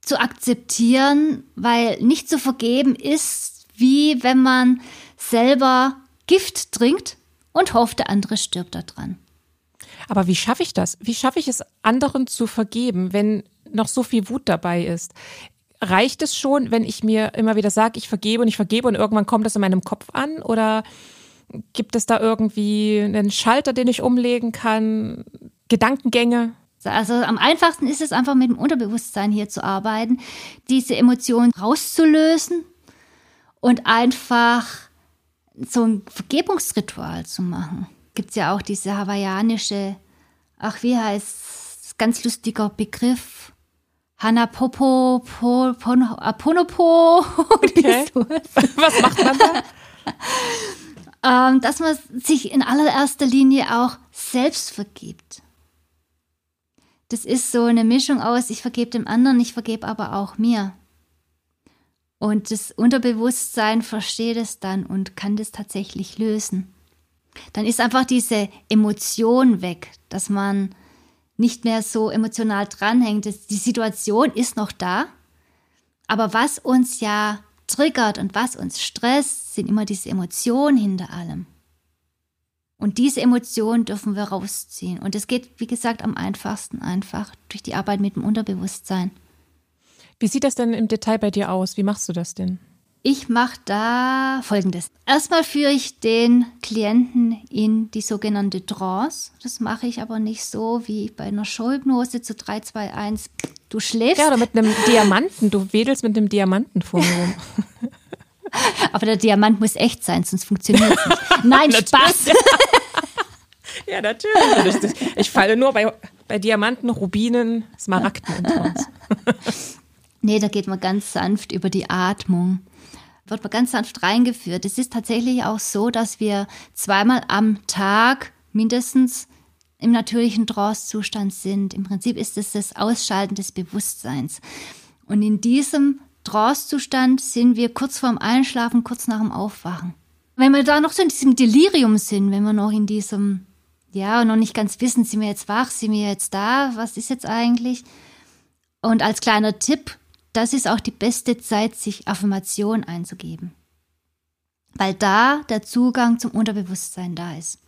zu akzeptieren, weil nicht zu vergeben ist wie wenn man selber Gift trinkt und hofft, der andere stirbt daran.
Aber wie schaffe ich das? Wie schaffe ich es, anderen zu vergeben, wenn noch so viel Wut dabei ist? Reicht es schon, wenn ich mir immer wieder sage, ich vergebe und ich vergebe und irgendwann kommt das in meinem Kopf an? Oder gibt es da irgendwie einen Schalter, den ich umlegen kann? Gedankengänge?
Also am einfachsten ist es einfach mit dem Unterbewusstsein hier zu arbeiten, diese Emotionen rauszulösen und einfach so ein Vergebungsritual zu machen. Gibt es ja auch diese hawaiianische, ach wie heißt, ganz lustiger Begriff, Hanapopo, po, pon, Aponopo. [LAUGHS]
Okay. [LAUGHS] Was macht man da? [LAUGHS]
ähm, dass man sich in allererster Linie auch selbst vergibt. Das ist so eine Mischung aus, ich vergebe dem anderen, ich vergebe aber auch mir. Und das Unterbewusstsein versteht es dann und kann das tatsächlich lösen. Dann ist einfach diese Emotion weg, dass man nicht mehr so emotional dranhängt. Die Situation ist noch da, aber was uns ja triggert und was uns stresst, sind immer diese Emotionen hinter allem. Und diese Emotionen dürfen wir rausziehen. Und es geht, wie gesagt, am einfachsten einfach durch die Arbeit mit dem Unterbewusstsein.
Wie sieht das denn im Detail bei dir aus? Wie machst du das denn?
Ich mache da Folgendes. Erstmal führe ich den Klienten in die sogenannte Trance. Das mache ich aber nicht so wie bei einer Showhypnose zu 3, 2, 1. Du schläfst.
Ja, oder mit einem Diamanten. Du wedelst mit einem Diamanten vor mir rum. [LAUGHS]
aber der Diamant muss echt sein, sonst funktioniert es nicht. Nein, [LAUGHS] Spaß. [LAUGHS]
ja, natürlich. Ich falle nur bei, bei Diamanten, Rubinen, Smaragden und Trance.
Nee, da geht man ganz sanft über die Atmung. Wird man ganz sanft reingeführt. Es ist tatsächlich auch so, dass wir zweimal am Tag mindestens im natürlichen Trance-Zustand sind. Im Prinzip ist es das Ausschalten des Bewusstseins. Und in diesem Trance-Zustand sind wir kurz vorm Einschlafen, kurz nach dem Aufwachen. Wenn wir da noch so in diesem Delirium sind, wenn wir noch in diesem, ja, noch nicht ganz wissen, sind wir jetzt wach, sind wir jetzt da, was ist jetzt eigentlich? Und als kleiner Tipp, das ist auch die beste Zeit, sich Affirmation einzugeben. Weil da der Zugang zum Unterbewusstsein da ist.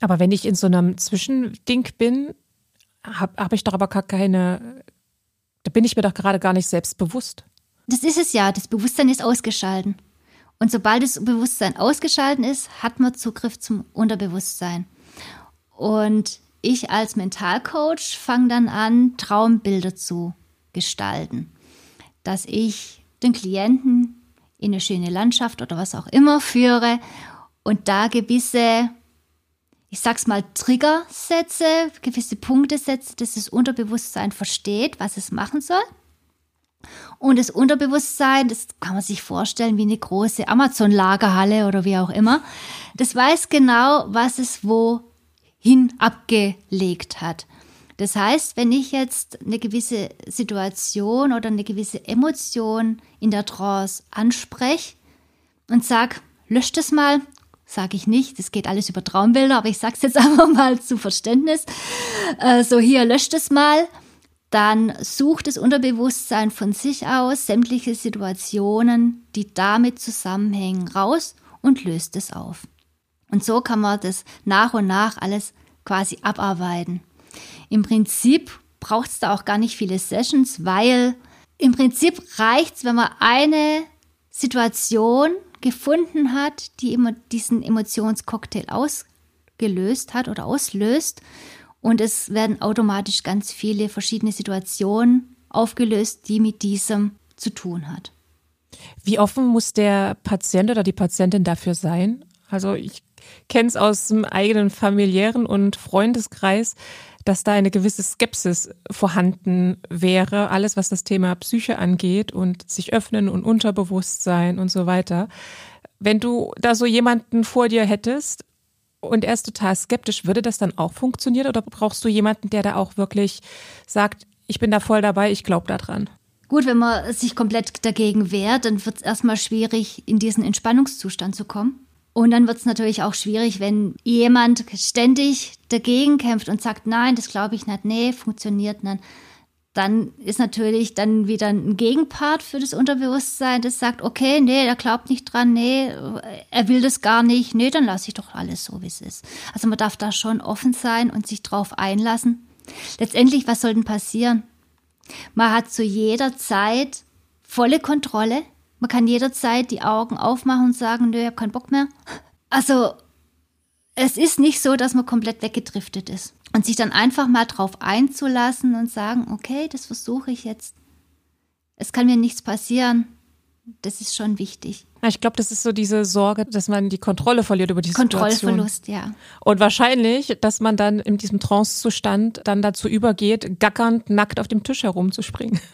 Aber wenn ich in so einem Zwischending bin, habe hab ich doch aber gar keine, da bin ich mir doch gerade gar nicht selbst bewusst.
Das ist es ja, das Bewusstsein ist ausgeschalten. Und sobald das Bewusstsein ausgeschalten ist, hat man Zugriff zum Unterbewusstsein. Und ich als Mentalcoach fange dann an, Traumbilder zu gestalten dass ich den Klienten in eine schöne Landschaft oder was auch immer führe und da gewisse, ich sag's mal, Trigger setze, gewisse Punkte setze, dass das Unterbewusstsein versteht, was es machen soll. Und das Unterbewusstsein, das kann man sich vorstellen wie eine große Amazon-Lagerhalle oder wie auch immer, das weiß genau, was es wohin abgelegt hat. Das heißt, wenn ich jetzt eine gewisse Situation oder eine gewisse Emotion in der Trance anspreche und sage, löscht es mal, sage ich nicht, das geht alles über Traumbilder, aber ich sage es jetzt [LAUGHS] einfach mal zu Verständnis. Äh, so hier, löscht es mal. Dann sucht das Unterbewusstsein von sich aus sämtliche Situationen, die damit zusammenhängen, raus und löst es auf. Und so kann man das nach und nach alles quasi abarbeiten. Im Prinzip braucht es da auch gar nicht viele Sessions, weil im Prinzip reicht es, wenn man eine Situation gefunden hat, die immer diesen Emotionscocktail ausgelöst hat oder auslöst. Und es werden automatisch ganz viele verschiedene Situationen aufgelöst, die mit diesem zu tun hat.
Wie offen muss der Patient oder die Patientin dafür sein? Also ich kenne es aus dem eigenen familiären und Freundeskreis, dass da eine gewisse Skepsis vorhanden wäre, alles was das Thema Psyche angeht und sich öffnen und Unterbewusstsein und so weiter. Wenn du da so jemanden vor dir hättest und er ist total skeptisch, würde das dann auch funktionieren oder brauchst du jemanden, der da auch wirklich sagt, ich bin da voll dabei, ich glaube daran?
Gut, wenn man sich komplett dagegen wehrt, dann wird es erstmal schwierig, in diesen Entspannungszustand zu kommen. Und dann wird es natürlich auch schwierig, wenn jemand ständig dagegen kämpft und sagt, nein, das glaube ich nicht, nee, funktioniert nicht. Dann ist natürlich dann wieder ein Gegenpart für das Unterbewusstsein, das sagt, okay, nee, er glaubt nicht dran, nee, er will das gar nicht, nee, dann lasse ich doch alles so, wie es ist. Also man darf da schon offen sein und sich drauf einlassen. Letztendlich, was soll denn passieren? Man hat zu jeder Zeit volle Kontrolle man kann jederzeit die Augen aufmachen und sagen, nö, ich habe keinen Bock mehr. Also es ist nicht so, dass man komplett weggedriftet ist. Und sich dann einfach mal drauf einzulassen und sagen, okay, das versuche ich jetzt. Es kann mir nichts passieren das ist schon wichtig.
Ich glaube, das ist so diese Sorge, dass man die Kontrolle verliert über die
Kontrollverlust,
Situation.
ja.
Und wahrscheinlich, dass man dann in diesem Trancezustand dann dazu übergeht, gackernd nackt auf dem Tisch herumzuspringen. [LAUGHS]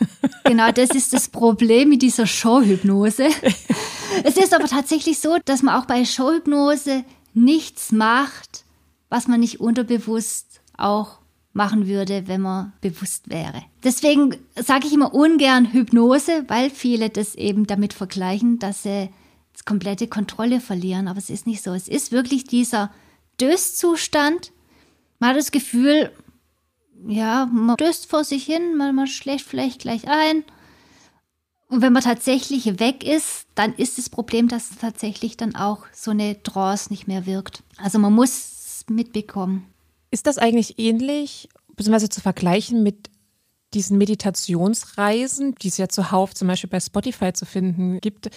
Genau, das ist das Problem mit dieser Showhypnose. [LAUGHS] es ist aber tatsächlich so, dass man auch bei Showhypnose nichts macht, was man nicht unterbewusst auch machen würde, wenn man bewusst wäre. Deswegen sage ich immer ungern Hypnose, weil viele das eben damit vergleichen, dass sie das komplette Kontrolle verlieren. Aber es ist nicht so. Es ist wirklich dieser Döszustand. Man hat das Gefühl, ja, man döst vor sich hin, man, man schläft vielleicht gleich ein. Und wenn man tatsächlich weg ist, dann ist das Problem, dass tatsächlich dann auch so eine Trance nicht mehr wirkt. Also man muss es mitbekommen.
Ist das eigentlich ähnlich, beziehungsweise zu vergleichen mit diesen Meditationsreisen, die es ja zuhauf zum Beispiel bei Spotify zu finden gibt,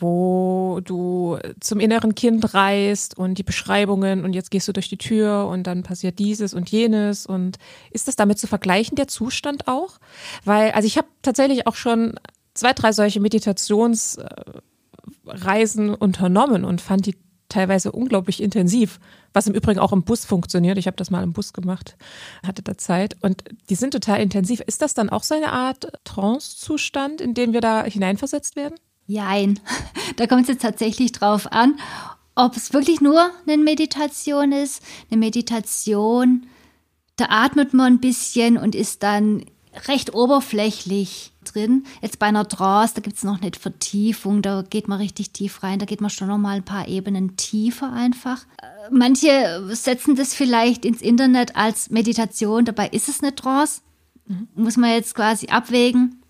wo du zum inneren Kind reist und die Beschreibungen und jetzt gehst du durch die Tür und dann passiert dieses und jenes und ist das damit zu vergleichen, der Zustand auch? Weil, also ich habe tatsächlich auch schon zwei, drei solche Meditationsreisen unternommen und fand die teilweise unglaublich intensiv, was im Übrigen auch im Bus funktioniert. Ich habe das mal im Bus gemacht, hatte da Zeit und die sind total intensiv. Ist das dann auch so eine Art Trance-Zustand, in den wir da hineinversetzt werden?
Jein, [LAUGHS] da kommt es jetzt tatsächlich drauf an, ob es wirklich nur eine Meditation ist. Eine Meditation, da atmet man ein bisschen und ist dann recht oberflächlich drin. Jetzt bei einer Trance, da gibt es noch nicht Vertiefung, da geht man richtig tief rein, da geht man schon noch mal ein paar Ebenen tiefer einfach. Äh, manche setzen das vielleicht ins Internet als Meditation, dabei ist es eine Trance. Mhm. Muss man jetzt quasi abwägen.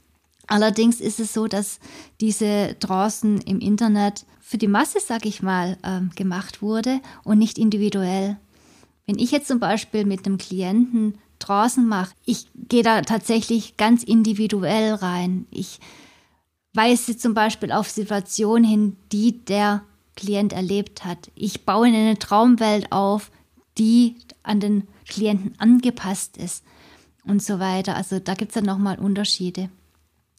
Allerdings ist es so, dass diese Trancen im Internet für die Masse, sag ich mal, ähm, gemacht wurde und nicht individuell. Wenn ich jetzt zum Beispiel mit einem Klienten draußen mache. Ich gehe da tatsächlich ganz individuell rein. Ich weise zum Beispiel auf Situationen hin, die der Klient erlebt hat. Ich baue eine Traumwelt auf, die an den Klienten angepasst ist und so weiter. Also da gibt es dann nochmal Unterschiede.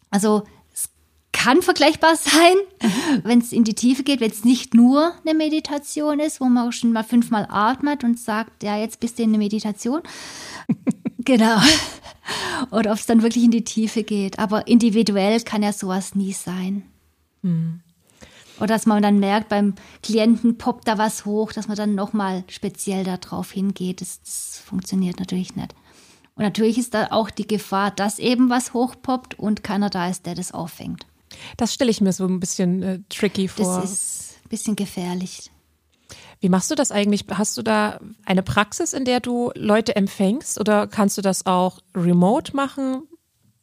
Also es kann vergleichbar sein, [LAUGHS] wenn es in die Tiefe geht, wenn es nicht nur eine Meditation ist, wo man schon mal fünfmal atmet und sagt, ja, jetzt bist du in der Meditation, genau. Oder ob es dann wirklich in die Tiefe geht. Aber individuell kann ja sowas nie sein. Mhm. Oder dass man dann merkt, beim Klienten poppt da was hoch, dass man dann nochmal speziell darauf hingeht. Das, das funktioniert natürlich nicht. Und natürlich ist da auch die Gefahr, dass eben was hochpoppt und keiner da ist, der das auffängt.
Das stelle ich mir so ein bisschen äh, tricky vor.
Das ist ein bisschen gefährlich.
Wie machst du das eigentlich? Hast du da eine Praxis, in der du Leute empfängst oder kannst du das auch remote machen?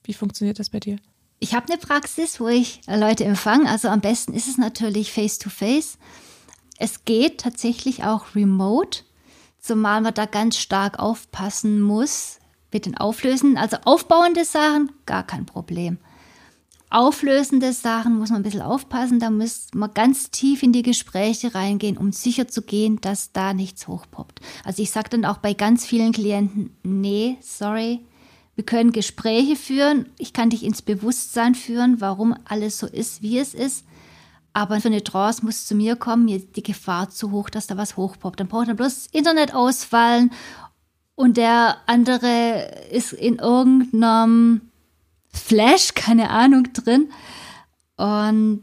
Wie funktioniert das bei dir?
Ich habe eine Praxis, wo ich Leute empfange. Also am besten ist es natürlich face-to-face. -face. Es geht tatsächlich auch remote, zumal man da ganz stark aufpassen muss mit den Auflösen. Also aufbauende Sachen, gar kein Problem auflösende Sachen muss man ein bisschen aufpassen. Da muss man ganz tief in die Gespräche reingehen, um sicher zu gehen, dass da nichts hochpoppt. Also ich sage dann auch bei ganz vielen Klienten, nee, sorry, wir können Gespräche führen. Ich kann dich ins Bewusstsein führen, warum alles so ist, wie es ist. Aber für eine Trance muss zu mir kommen, mir die Gefahr zu hoch, dass da was hochpoppt. Dann braucht er bloß Internet ausfallen und der andere ist in irgendeinem Flash, keine Ahnung, drin. Und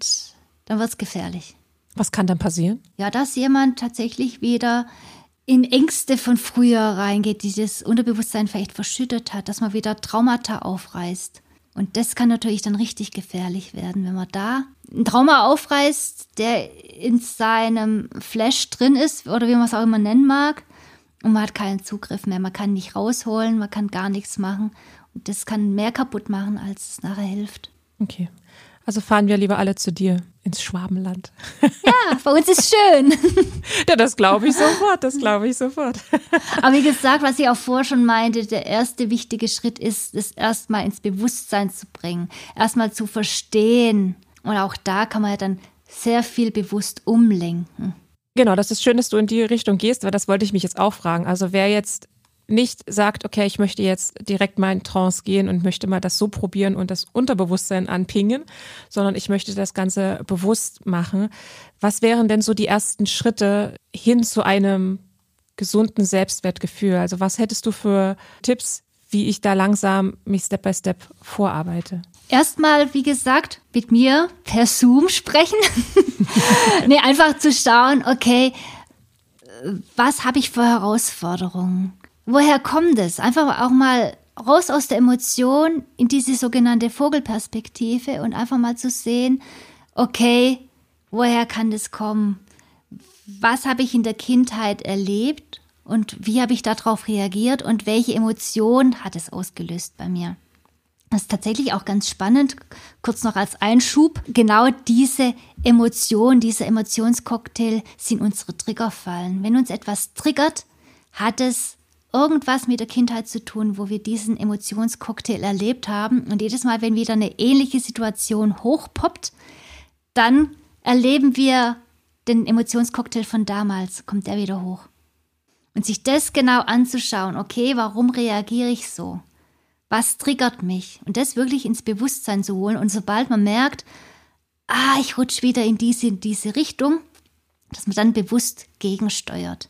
dann wird es gefährlich.
Was kann dann passieren?
Ja, dass jemand tatsächlich wieder in Ängste von früher reingeht, die das Unterbewusstsein vielleicht verschüttet hat, dass man wieder Traumata aufreißt. Und das kann natürlich dann richtig gefährlich werden, wenn man da ein Trauma aufreißt, der in seinem Flash drin ist oder wie man es auch immer nennen mag. Und man hat keinen Zugriff mehr. Man kann nicht rausholen, man kann gar nichts machen. Das kann mehr kaputt machen, als es nachher hilft.
Okay. Also fahren wir lieber alle zu dir ins Schwabenland.
Ja, [LAUGHS] bei uns ist schön. [LAUGHS]
ja, das glaube ich sofort, das glaube ich sofort. [LAUGHS]
Aber wie gesagt, was ich auch vorher schon meinte, der erste wichtige Schritt ist, es erstmal ins Bewusstsein zu bringen, erstmal zu verstehen. Und auch da kann man ja dann sehr viel bewusst umlenken.
Genau, das ist schön, dass du in die Richtung gehst, weil das wollte ich mich jetzt auch fragen. Also wer jetzt nicht sagt, okay, ich möchte jetzt direkt mal in Trance gehen und möchte mal das so probieren und das Unterbewusstsein anpingen, sondern ich möchte das Ganze bewusst machen. Was wären denn so die ersten Schritte hin zu einem gesunden Selbstwertgefühl? Also was hättest du für Tipps, wie ich da langsam mich Step by Step vorarbeite?
Erstmal, wie gesagt, mit mir per Zoom sprechen. [LAUGHS] nee, einfach zu schauen, okay, was habe ich für Herausforderungen? Woher kommt es? Einfach auch mal raus aus der Emotion in diese sogenannte Vogelperspektive und einfach mal zu sehen, okay, woher kann das kommen? Was habe ich in der Kindheit erlebt und wie habe ich darauf reagiert und welche Emotion hat es ausgelöst bei mir? Das ist tatsächlich auch ganz spannend, kurz noch als Einschub. Genau diese Emotion, dieser Emotionscocktail sind unsere Triggerfallen. Wenn uns etwas triggert, hat es irgendwas mit der Kindheit zu tun, wo wir diesen Emotionscocktail erlebt haben. Und jedes Mal, wenn wieder eine ähnliche Situation hochpoppt, dann erleben wir den Emotionscocktail von damals, kommt der wieder hoch. Und sich das genau anzuschauen, okay, warum reagiere ich so? Was triggert mich? Und das wirklich ins Bewusstsein zu holen. Und sobald man merkt, ah, ich rutsche wieder in diese, in diese Richtung, dass man dann bewusst gegensteuert.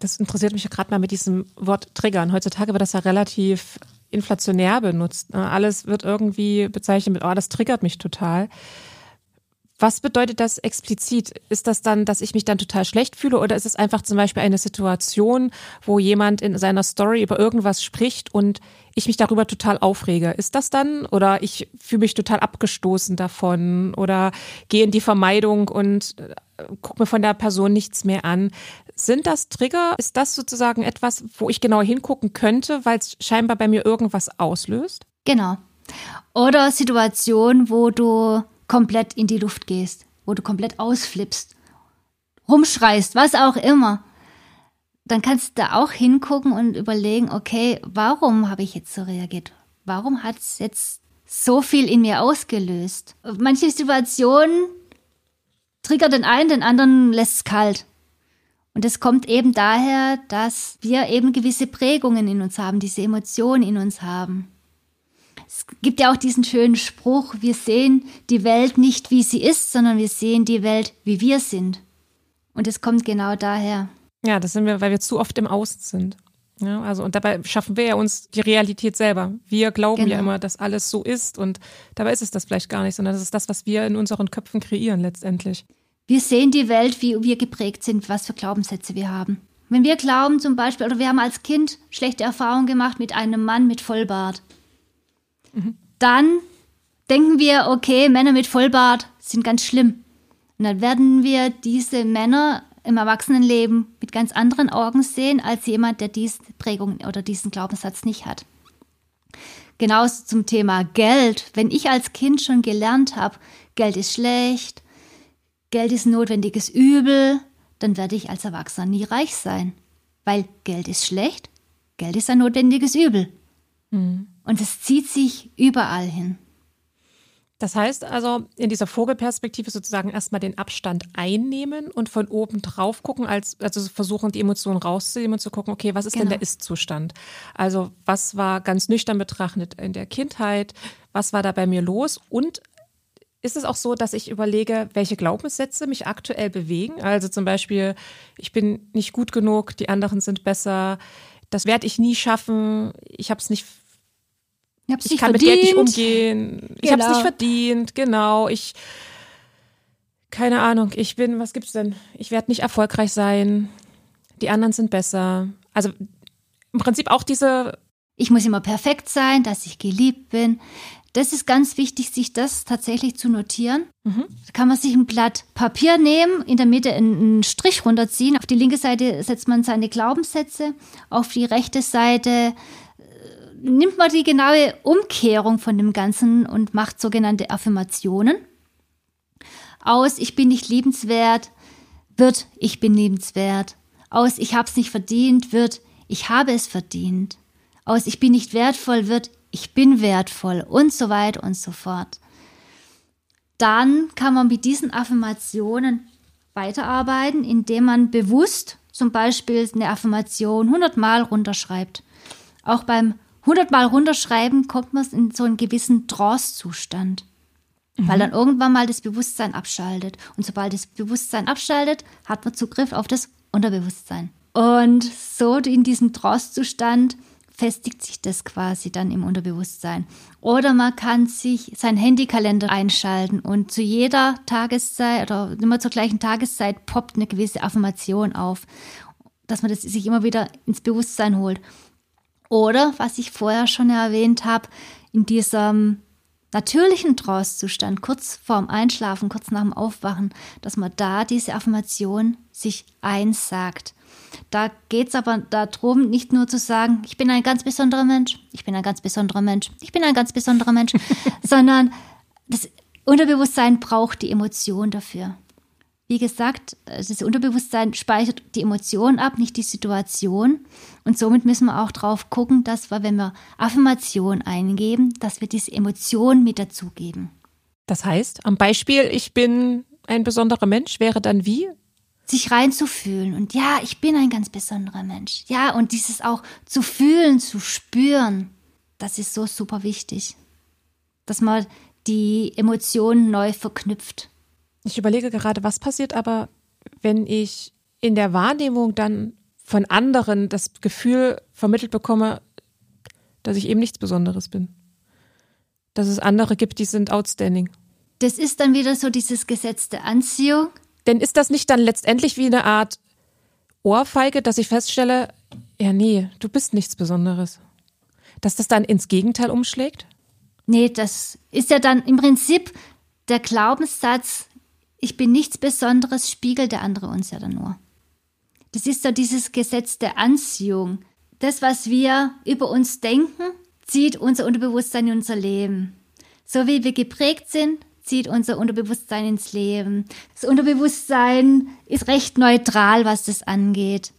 Das interessiert mich gerade mal mit diesem Wort Triggern. Heutzutage wird das ja relativ inflationär benutzt. Ne? Alles wird irgendwie bezeichnet mit, oh, das triggert mich total. Was bedeutet das explizit? Ist das dann, dass ich mich dann total schlecht fühle oder ist es einfach zum Beispiel eine Situation, wo jemand in seiner Story über irgendwas spricht und ich mich darüber total aufrege? Ist das dann oder ich fühle mich total abgestoßen davon oder gehe in die Vermeidung und äh, gucke mir von der Person nichts mehr an? Sind das Trigger? Ist das sozusagen etwas, wo ich genau hingucken könnte, weil es scheinbar bei mir irgendwas auslöst?
Genau. Oder Situationen, wo du komplett in die Luft gehst, wo du komplett ausflippst, rumschreist, was auch immer. Dann kannst du da auch hingucken und überlegen, okay, warum habe ich jetzt so reagiert? Warum hat es jetzt so viel in mir ausgelöst? Manche Situationen triggern den einen, den anderen lässt es kalt. Und es kommt eben daher, dass wir eben gewisse Prägungen in uns haben, diese Emotionen in uns haben. Es gibt ja auch diesen schönen Spruch, wir sehen die Welt nicht, wie sie ist, sondern wir sehen die Welt, wie wir sind. Und es kommt genau daher.
Ja, das sind wir, weil wir zu oft im Außen sind. Ja, also und dabei schaffen wir ja uns die Realität selber. Wir glauben genau. ja immer, dass alles so ist und dabei ist es das vielleicht gar nicht, sondern das ist das, was wir in unseren Köpfen kreieren letztendlich.
Wir sehen die Welt, wie wir geprägt sind, was für Glaubenssätze wir haben. Wenn wir glauben zum Beispiel, oder wir haben als Kind schlechte Erfahrungen gemacht mit einem Mann mit Vollbart, dann denken wir, okay, Männer mit Vollbart sind ganz schlimm. Und dann werden wir diese Männer im Erwachsenenleben mit ganz anderen Augen sehen, als jemand, der diese Prägung oder diesen Glaubenssatz nicht hat. Genauso zum Thema Geld. Wenn ich als Kind schon gelernt habe, Geld ist schlecht, Geld ist notwendiges Übel, dann werde ich als Erwachsener nie reich sein. Weil Geld ist schlecht, Geld ist ein notwendiges Übel. Mhm. Und es zieht sich überall hin.
Das heißt also, in dieser Vogelperspektive sozusagen erstmal den Abstand einnehmen und von oben drauf gucken, als, also versuchen, die Emotionen rauszunehmen und zu gucken, okay, was ist genau. denn der Ist-Zustand? Also, was war ganz nüchtern betrachtet in der Kindheit? Was war da bei mir los? Und ist es auch so, dass ich überlege, welche Glaubenssätze mich aktuell bewegen? Also zum Beispiel, ich bin nicht gut genug, die anderen sind besser, das werde ich nie schaffen, ich habe es nicht ich, ich kann verdient. mit Geld nicht umgehen. Genau. Ich habe es nicht verdient. Genau. Ich keine Ahnung. Ich bin, was gibt's denn? Ich werde nicht erfolgreich sein. Die anderen sind besser. Also im Prinzip auch diese.
Ich muss immer perfekt sein, dass ich geliebt bin. Das ist ganz wichtig, sich das tatsächlich zu notieren. Mhm. Da kann man sich ein Blatt Papier nehmen, in der Mitte einen Strich runterziehen. Auf die linke Seite setzt man seine Glaubenssätze, auf die rechte Seite nimmt man die genaue Umkehrung von dem Ganzen und macht sogenannte Affirmationen. Aus ich bin nicht liebenswert wird ich bin liebenswert. Aus ich habe es nicht verdient wird ich habe es verdient. Aus ich bin nicht wertvoll wird ich bin wertvoll und so weiter und so fort. Dann kann man mit diesen Affirmationen weiterarbeiten, indem man bewusst zum Beispiel eine Affirmation 100 Mal runterschreibt. Auch beim hundertmal runterschreiben, kommt man in so einen gewissen Trance-Zustand. Mhm. Weil dann irgendwann mal das Bewusstsein abschaltet. Und sobald das Bewusstsein abschaltet, hat man Zugriff auf das Unterbewusstsein. Und so in diesem Trance-Zustand festigt sich das quasi dann im Unterbewusstsein. Oder man kann sich sein Handykalender einschalten und zu jeder Tageszeit oder immer zur gleichen Tageszeit poppt eine gewisse Affirmation auf, dass man das sich immer wieder ins Bewusstsein holt. Oder, was ich vorher schon erwähnt habe, in diesem natürlichen Trauerzustand, kurz vorm Einschlafen, kurz nach dem Aufwachen, dass man da diese Affirmation sich einsagt. Da geht es aber darum, nicht nur zu sagen, ich bin ein ganz besonderer Mensch, ich bin ein ganz besonderer Mensch, ich bin ein ganz besonderer Mensch, [LAUGHS] sondern das Unterbewusstsein braucht die Emotion dafür. Wie gesagt, das Unterbewusstsein speichert die Emotion ab, nicht die Situation. Und somit müssen wir auch drauf gucken, dass wir, wenn wir Affirmation eingeben, dass wir diese Emotion mit dazugeben.
Das heißt, am Beispiel, ich bin ein besonderer Mensch, wäre dann wie?
Sich reinzufühlen und ja, ich bin ein ganz besonderer Mensch. Ja, und dieses auch zu fühlen, zu spüren, das ist so super wichtig. Dass man die Emotionen neu verknüpft.
Ich überlege gerade, was passiert aber, wenn ich in der Wahrnehmung dann von anderen das Gefühl vermittelt bekomme, dass ich eben nichts Besonderes bin. Dass es andere gibt, die sind outstanding.
Das ist dann wieder so dieses Gesetz der Anziehung.
Denn ist das nicht dann letztendlich wie eine Art Ohrfeige, dass ich feststelle, ja, nee, du bist nichts Besonderes? Dass das dann ins Gegenteil umschlägt?
Nee, das ist ja dann im Prinzip der Glaubenssatz, ich bin nichts Besonderes, spiegelt der andere uns ja dann nur. Das ist so dieses Gesetz der Anziehung. Das, was wir über uns denken, zieht unser Unterbewusstsein in unser Leben. So wie wir geprägt sind, zieht unser Unterbewusstsein ins Leben. Das Unterbewusstsein ist recht neutral, was das angeht.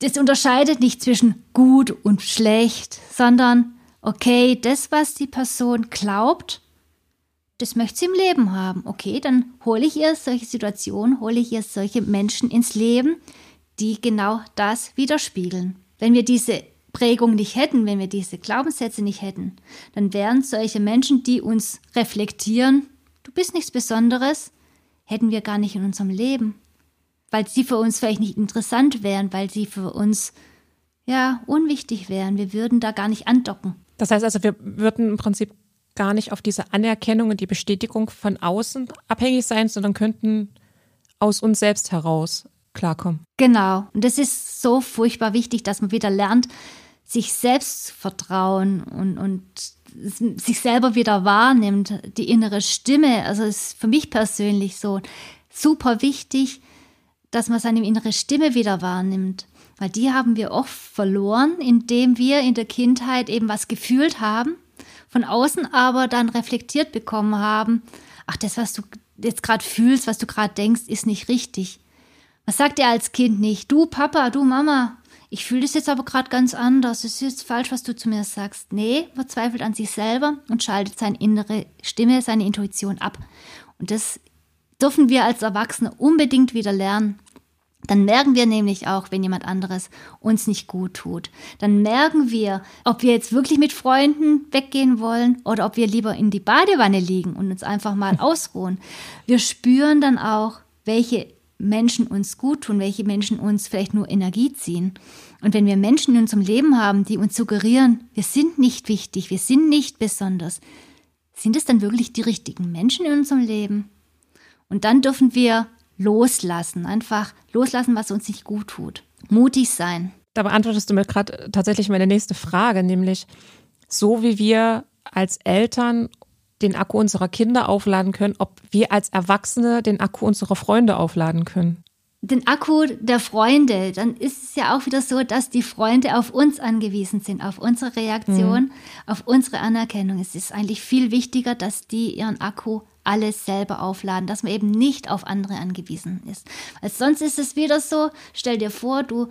Das unterscheidet nicht zwischen gut und schlecht, sondern okay, das, was die Person glaubt, das möchte sie im Leben haben. Okay, dann hole ich ihr solche Situationen, hole ich ihr solche Menschen ins Leben, die genau das widerspiegeln. Wenn wir diese Prägung nicht hätten, wenn wir diese Glaubenssätze nicht hätten, dann wären solche Menschen, die uns reflektieren, du bist nichts Besonderes, hätten wir gar nicht in unserem Leben. Weil sie für uns vielleicht nicht interessant wären, weil sie für uns ja unwichtig wären. Wir würden da gar nicht andocken.
Das heißt also, wir würden im Prinzip gar nicht auf diese Anerkennung und die Bestätigung von außen abhängig sein, sondern könnten aus uns selbst heraus klarkommen.
Genau. Und das ist so furchtbar wichtig, dass man wieder lernt, sich selbst zu vertrauen und, und sich selber wieder wahrnimmt, die innere Stimme. Also ist für mich persönlich so super wichtig, dass man seine innere Stimme wieder wahrnimmt. Weil die haben wir oft verloren, indem wir in der Kindheit eben was gefühlt haben, von außen aber dann reflektiert bekommen haben, ach, das, was du jetzt gerade fühlst, was du gerade denkst, ist nicht richtig. Was sagt er als Kind nicht? Du Papa, du Mama, ich fühle das jetzt aber gerade ganz anders. Es ist falsch, was du zu mir sagst. Nee, verzweifelt an sich selber und schaltet seine innere Stimme, seine Intuition ab. Und das dürfen wir als Erwachsene unbedingt wieder lernen. Dann merken wir nämlich auch, wenn jemand anderes uns nicht gut tut. Dann merken wir, ob wir jetzt wirklich mit Freunden weggehen wollen oder ob wir lieber in die Badewanne liegen und uns einfach mal [LAUGHS] ausruhen. Wir spüren dann auch, welche Menschen uns gut tun, welche Menschen uns vielleicht nur Energie ziehen. Und wenn wir Menschen in unserem Leben haben, die uns suggerieren, wir sind nicht wichtig, wir sind nicht besonders, sind es dann wirklich die richtigen Menschen in unserem Leben? Und dann dürfen wir loslassen, einfach loslassen, was uns nicht gut tut. Mutig sein.
Da beantwortest du mir gerade tatsächlich meine nächste Frage, nämlich so wie wir als Eltern den Akku unserer Kinder aufladen können, ob wir als Erwachsene den Akku unserer Freunde aufladen können.
Den Akku der Freunde, dann ist es ja auch wieder so, dass die Freunde auf uns angewiesen sind, auf unsere Reaktion, mhm. auf unsere Anerkennung. Es ist eigentlich viel wichtiger, dass die ihren Akku alles selber aufladen, dass man eben nicht auf andere angewiesen ist. Weil sonst ist es wieder so, stell dir vor, du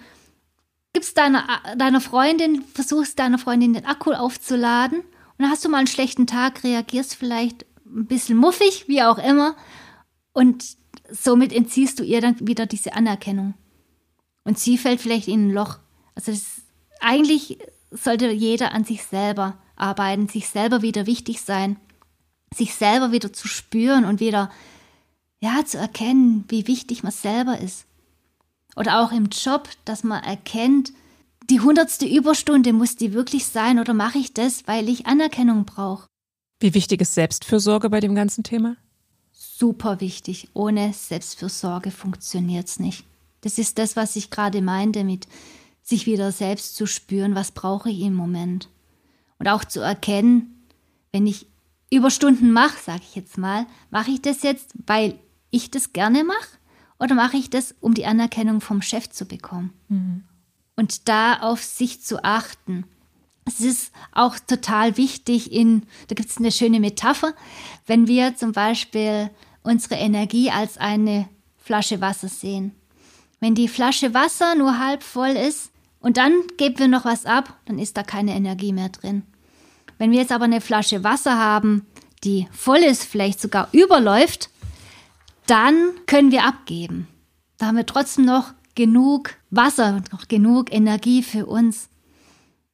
gibst deiner, deiner Freundin, versuchst deiner Freundin den Akku aufzuladen und dann hast du mal einen schlechten Tag, reagierst vielleicht ein bisschen muffig, wie auch immer, und somit entziehst du ihr dann wieder diese Anerkennung. Und sie fällt vielleicht in ein Loch. Also das, eigentlich sollte jeder an sich selber arbeiten, sich selber wieder wichtig sein sich selber wieder zu spüren und wieder, ja, zu erkennen, wie wichtig man selber ist. Oder auch im Job, dass man erkennt, die hundertste Überstunde muss die wirklich sein oder mache ich das, weil ich Anerkennung brauche.
Wie wichtig ist Selbstfürsorge bei dem ganzen Thema?
Super wichtig. Ohne Selbstfürsorge funktioniert es nicht. Das ist das, was ich gerade meinte mit sich wieder selbst zu spüren, was brauche ich im Moment. Und auch zu erkennen, wenn ich Überstunden mache, sage ich jetzt mal, mache ich das jetzt, weil ich das gerne mache oder mache ich das, um die Anerkennung vom Chef zu bekommen? Mhm. Und da auf sich zu achten. Es ist auch total wichtig in, da gibt es eine schöne Metapher, wenn wir zum Beispiel unsere Energie als eine Flasche Wasser sehen. Wenn die Flasche Wasser nur halb voll ist und dann geben wir noch was ab, dann ist da keine Energie mehr drin. Wenn wir jetzt aber eine Flasche Wasser haben, die voll ist, vielleicht sogar überläuft, dann können wir abgeben. Da haben wir trotzdem noch genug Wasser und noch genug Energie für uns.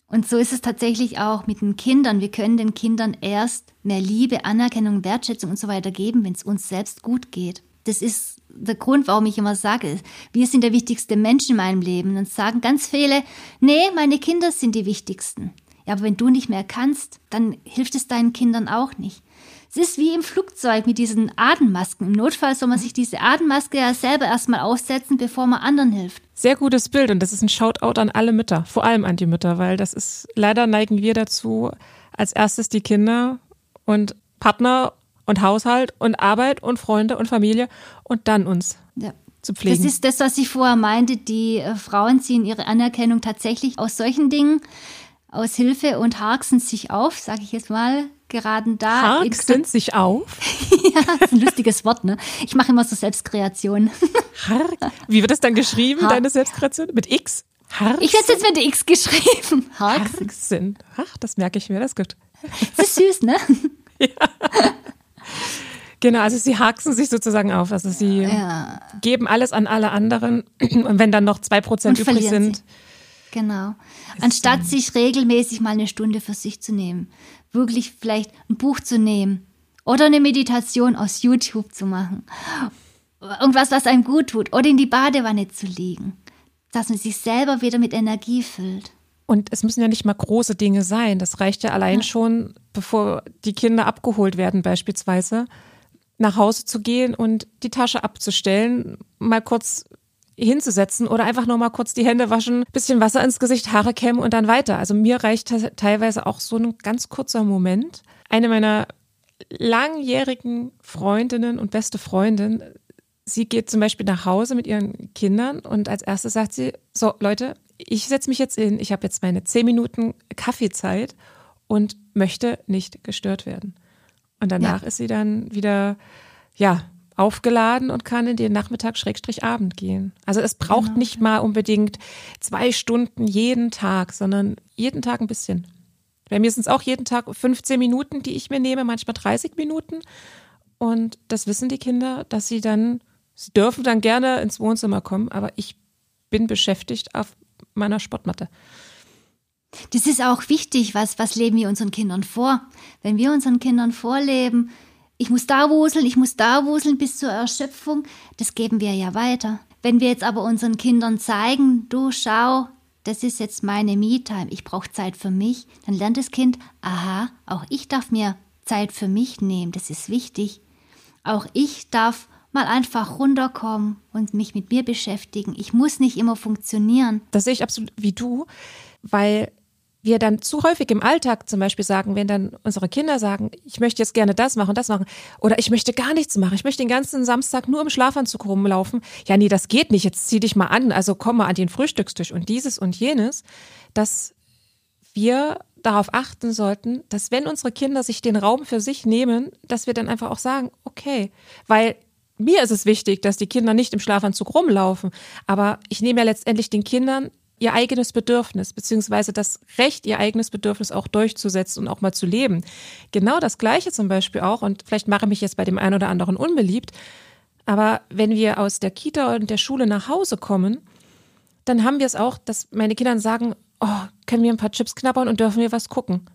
Und so ist es tatsächlich auch mit den Kindern. Wir können den Kindern erst mehr Liebe, Anerkennung, Wertschätzung und so weiter geben, wenn es uns selbst gut geht. Das ist der Grund, warum ich immer sage, wir sind der wichtigste Mensch in meinem Leben. Und sagen ganz viele, nee, meine Kinder sind die wichtigsten. Ja, aber wenn du nicht mehr kannst, dann hilft es deinen Kindern auch nicht. Es ist wie im Flugzeug mit diesen Atemmasken. Im Notfall soll man sich diese Atemmaske ja selber erstmal aufsetzen, bevor man anderen hilft.
Sehr gutes Bild und das ist ein Shoutout an alle Mütter, vor allem an die Mütter, weil das ist, leider neigen wir dazu, als erstes die Kinder und Partner und Haushalt und Arbeit und Freunde und Familie und dann uns. Ja. Zu pflegen.
Das ist das, was ich vorher meinte. Die äh, Frauen ziehen ihre Anerkennung tatsächlich aus solchen Dingen aus Hilfe und harksen sich auf, sage ich jetzt mal, geraten da.
Harksen [LAUGHS] sich auf?
ja, das ist ein lustiges Wort, ne? Ich mache immer so Selbstkreation. [LAUGHS]
Hark? Wie wird das dann geschrieben, Har deine Selbstkreation? Mit X?
Harksen? Ich hätte jetzt mit X geschrieben. [LAUGHS]
Harksen. Harksen. Ach, das merke ich mir, das ist gut.
Das ist süß, ne? ja.
Genau, also sie haksen sich sozusagen auf. Also sie ja. geben alles an alle anderen und wenn dann noch zwei Prozent übrig sind. Sie
Genau. Anstatt sich regelmäßig mal eine Stunde für sich zu nehmen, wirklich vielleicht ein Buch zu nehmen oder eine Meditation aus YouTube zu machen. Irgendwas, was einem gut tut. Oder in die Badewanne zu liegen. Dass man sich selber wieder mit Energie füllt.
Und es müssen ja nicht mal große Dinge sein. Das reicht ja allein ja. schon, bevor die Kinder abgeholt werden, beispielsweise, nach Hause zu gehen und die Tasche abzustellen, mal kurz hinzusetzen oder einfach nur mal kurz die Hände waschen, bisschen Wasser ins Gesicht, Haare kämmen und dann weiter. Also mir reicht teilweise auch so ein ganz kurzer Moment. Eine meiner langjährigen Freundinnen und beste Freundin, sie geht zum Beispiel nach Hause mit ihren Kindern und als erstes sagt sie, so Leute, ich setze mich jetzt in, ich habe jetzt meine zehn Minuten Kaffeezeit und möchte nicht gestört werden. Und danach ja. ist sie dann wieder, ja, aufgeladen und kann in den Nachmittag Schrägstrich Abend gehen. Also es braucht genau. nicht mal unbedingt zwei Stunden jeden Tag, sondern jeden Tag ein bisschen. Bei mir sind es auch jeden Tag 15 Minuten, die ich mir nehme, manchmal 30 Minuten. Und das wissen die Kinder, dass sie dann, sie dürfen dann gerne ins Wohnzimmer kommen, aber ich bin beschäftigt auf meiner Sportmatte.
Das ist auch wichtig, was, was leben wir unseren Kindern vor? Wenn wir unseren Kindern vorleben, ich muss da wuseln, ich muss da wuseln bis zur Erschöpfung, das geben wir ja weiter. Wenn wir jetzt aber unseren Kindern zeigen, du schau, das ist jetzt meine Me-Time, ich brauche Zeit für mich, dann lernt das Kind, aha, auch ich darf mir Zeit für mich nehmen, das ist wichtig. Auch ich darf mal einfach runterkommen und mich mit mir beschäftigen. Ich muss nicht immer funktionieren.
Das sehe ich absolut wie du, weil wir dann zu häufig im Alltag zum Beispiel sagen, wenn dann unsere Kinder sagen, ich möchte jetzt gerne das machen, das machen, oder ich möchte gar nichts machen, ich möchte den ganzen Samstag nur im Schlafanzug rumlaufen. Ja, nee, das geht nicht, jetzt zieh dich mal an, also komm mal an den Frühstückstisch. Und dieses und jenes, dass wir darauf achten sollten, dass wenn unsere Kinder sich den Raum für sich nehmen, dass wir dann einfach auch sagen, okay, weil mir ist es wichtig, dass die Kinder nicht im Schlafanzug rumlaufen, aber ich nehme ja letztendlich den Kindern ihr eigenes Bedürfnis, beziehungsweise das Recht, ihr eigenes Bedürfnis auch durchzusetzen und auch mal zu leben. Genau das Gleiche zum Beispiel auch, und vielleicht mache ich mich jetzt bei dem einen oder anderen unbeliebt, aber wenn wir aus der Kita und der Schule nach Hause kommen, dann haben wir es auch, dass meine Kinder sagen, oh, können wir ein paar Chips knabbern und dürfen wir was gucken?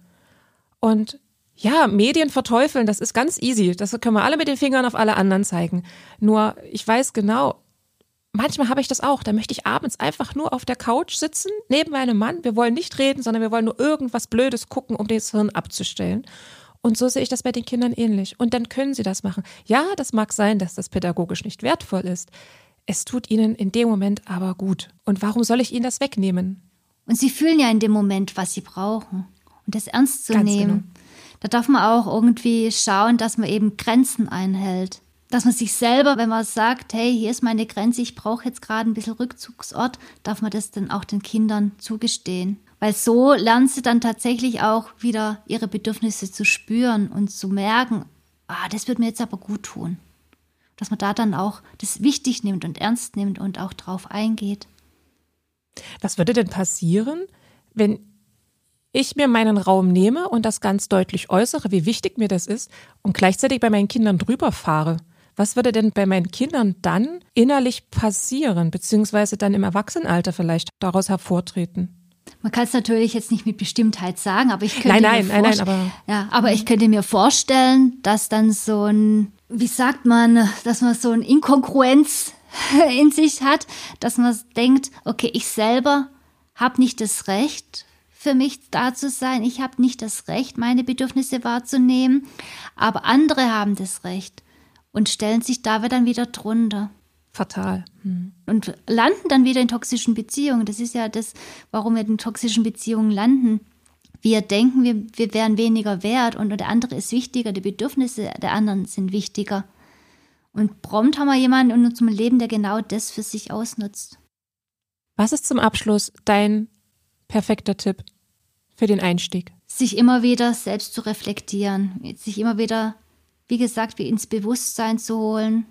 Und ja, Medien verteufeln, das ist ganz easy. Das können wir alle mit den Fingern auf alle anderen zeigen. Nur, ich weiß genau, manchmal habe ich das auch. Da möchte ich abends einfach nur auf der Couch sitzen, neben meinem Mann. Wir wollen nicht reden, sondern wir wollen nur irgendwas Blödes gucken, um das Hirn abzustellen. Und so sehe ich das bei den Kindern ähnlich. Und dann können sie das machen. Ja, das mag sein, dass das pädagogisch nicht wertvoll ist. Es tut ihnen in dem Moment aber gut. Und warum soll ich ihnen das wegnehmen?
Und sie fühlen ja in dem Moment, was sie brauchen. Und das ernst zu Ganz nehmen. Genau. Da darf man auch irgendwie schauen, dass man eben Grenzen einhält dass man sich selber, wenn man sagt, hey, hier ist meine Grenze, ich brauche jetzt gerade ein bisschen Rückzugsort, darf man das dann auch den Kindern zugestehen. Weil so lernen sie dann tatsächlich auch wieder ihre Bedürfnisse zu spüren und zu merken, ah, das wird mir jetzt aber gut tun. Dass man da dann auch das wichtig nimmt und ernst nimmt und auch drauf eingeht.
Was würde denn passieren, wenn ich mir meinen Raum nehme und das ganz deutlich äußere, wie wichtig mir das ist und gleichzeitig bei meinen Kindern drüber fahre? Was würde denn bei meinen Kindern dann innerlich passieren, beziehungsweise dann im Erwachsenenalter vielleicht daraus hervortreten?
Man kann es natürlich jetzt nicht mit Bestimmtheit sagen, aber ich könnte
nein, nein, mir nein, nein, aber
ja, aber ich könnte mir vorstellen, dass dann so ein, wie sagt man, dass man so ein Inkongruenz [LAUGHS] in sich hat, dass man denkt, okay, ich selber habe nicht das Recht, für mich da zu sein. Ich habe nicht das Recht, meine Bedürfnisse wahrzunehmen, aber andere haben das Recht und stellen sich da dann wieder drunter.
Fatal.
Hm. Und landen dann wieder in toxischen Beziehungen. Das ist ja das, warum wir in toxischen Beziehungen landen. Wir denken, wir, wir wären weniger wert und der andere ist wichtiger, die Bedürfnisse der anderen sind wichtiger. Und prompt haben wir jemanden in unserem Leben, der genau das für sich ausnutzt.
Was ist zum Abschluss dein perfekter Tipp für den Einstieg?
Sich immer wieder selbst zu reflektieren, sich immer wieder wie gesagt, wie ins Bewusstsein zu holen,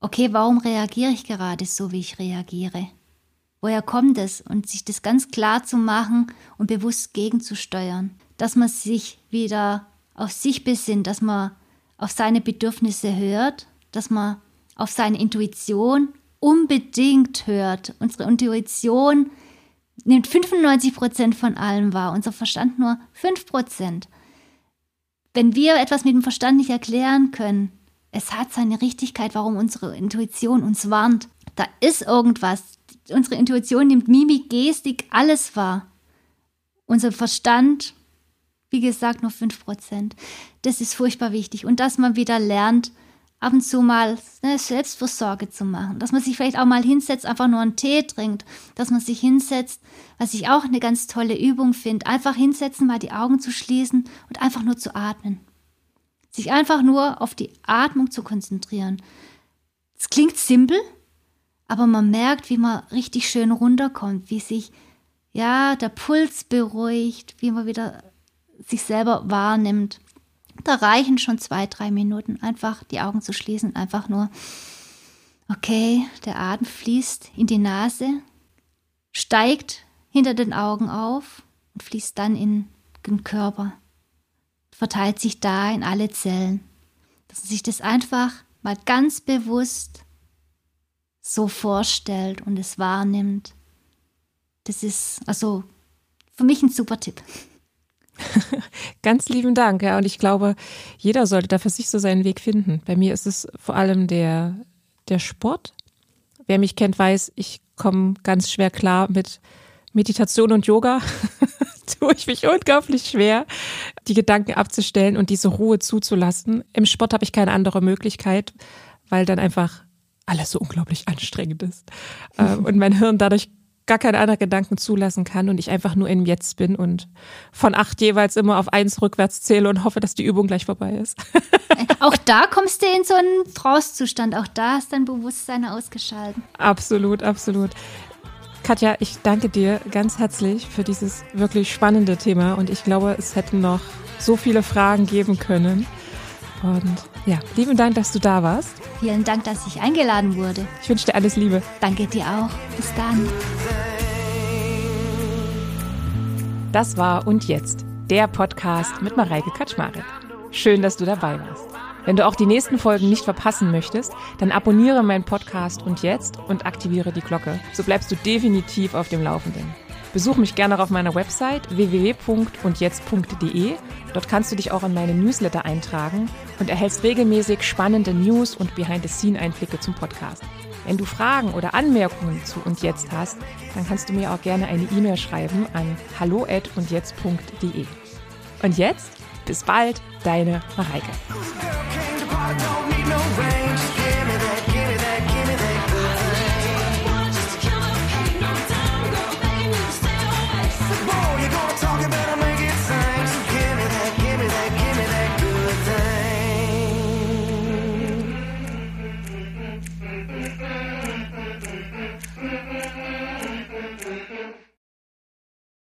okay, warum reagiere ich gerade so, wie ich reagiere? Woher kommt es? Und sich das ganz klar zu machen und bewusst gegenzusteuern. Dass man sich wieder auf sich besinnt, dass man auf seine Bedürfnisse hört, dass man auf seine Intuition unbedingt hört. Unsere Intuition nimmt 95 Prozent von allem wahr, unser Verstand nur 5 Prozent. Wenn wir etwas mit dem Verstand nicht erklären können, es hat seine Richtigkeit, warum unsere Intuition uns warnt. Da ist irgendwas. Unsere Intuition nimmt Mimik, Gestik, alles wahr. Unser Verstand, wie gesagt, nur 5%. Das ist furchtbar wichtig. Und dass man wieder lernt, ab und zu mal eine Selbstversorge zu machen, dass man sich vielleicht auch mal hinsetzt, einfach nur einen Tee trinkt, dass man sich hinsetzt, was ich auch eine ganz tolle Übung finde, einfach hinsetzen, mal die Augen zu schließen und einfach nur zu atmen. Sich einfach nur auf die Atmung zu konzentrieren. Es klingt simpel, aber man merkt, wie man richtig schön runterkommt, wie sich ja der Puls beruhigt, wie man wieder sich selber wahrnimmt. Da reichen schon zwei, drei Minuten, einfach die Augen zu schließen, einfach nur, okay, der Atem fließt in die Nase, steigt hinter den Augen auf und fließt dann in den Körper, verteilt sich da in alle Zellen. Dass man sich das einfach mal ganz bewusst so vorstellt und es wahrnimmt. Das ist also für mich ein super Tipp. [LAUGHS]
Ganz lieben Dank, ja. Und ich glaube, jeder sollte da für sich so seinen Weg finden. Bei mir ist es vor allem der, der Sport. Wer mich kennt, weiß, ich komme ganz schwer klar mit Meditation und Yoga. [LAUGHS] tue ich mich unglaublich schwer, die Gedanken abzustellen und diese Ruhe zuzulassen. Im Sport habe ich keine andere Möglichkeit, weil dann einfach alles so unglaublich anstrengend ist. Ähm, [LAUGHS] und mein Hirn dadurch gar keine anderen Gedanken zulassen kann und ich einfach nur im Jetzt bin und von acht jeweils immer auf eins rückwärts zähle und hoffe, dass die Übung gleich vorbei ist. [LAUGHS]
auch da kommst du in so einen Trance-Zustand. Auch da ist dein Bewusstsein ausgeschaltet.
Absolut, absolut. Katja, ich danke dir ganz herzlich für dieses wirklich spannende Thema und ich glaube, es hätten noch so viele Fragen geben können. Und ja, lieben Dank, dass du da warst.
Vielen Dank, dass ich eingeladen wurde.
Ich wünsche dir alles Liebe.
Danke dir auch. Bis dann.
Das war Und Jetzt, der Podcast mit Mareike Kaczmarek. Schön, dass du dabei warst. Wenn du auch die nächsten Folgen nicht verpassen möchtest, dann abonniere meinen Podcast Und Jetzt und aktiviere die Glocke. So bleibst du definitiv auf dem Laufenden. Besuch mich gerne auf meiner Website www.undjetzt.de. Dort kannst du dich auch in meine Newsletter eintragen und erhältst regelmäßig spannende News und Behind-the-Scene-Einblicke zum Podcast. Wenn du Fragen oder Anmerkungen zu und jetzt hast, dann kannst du mir auch gerne eine E-Mail schreiben an hallo@undjetzt.de. Und jetzt bis bald, deine Mareike.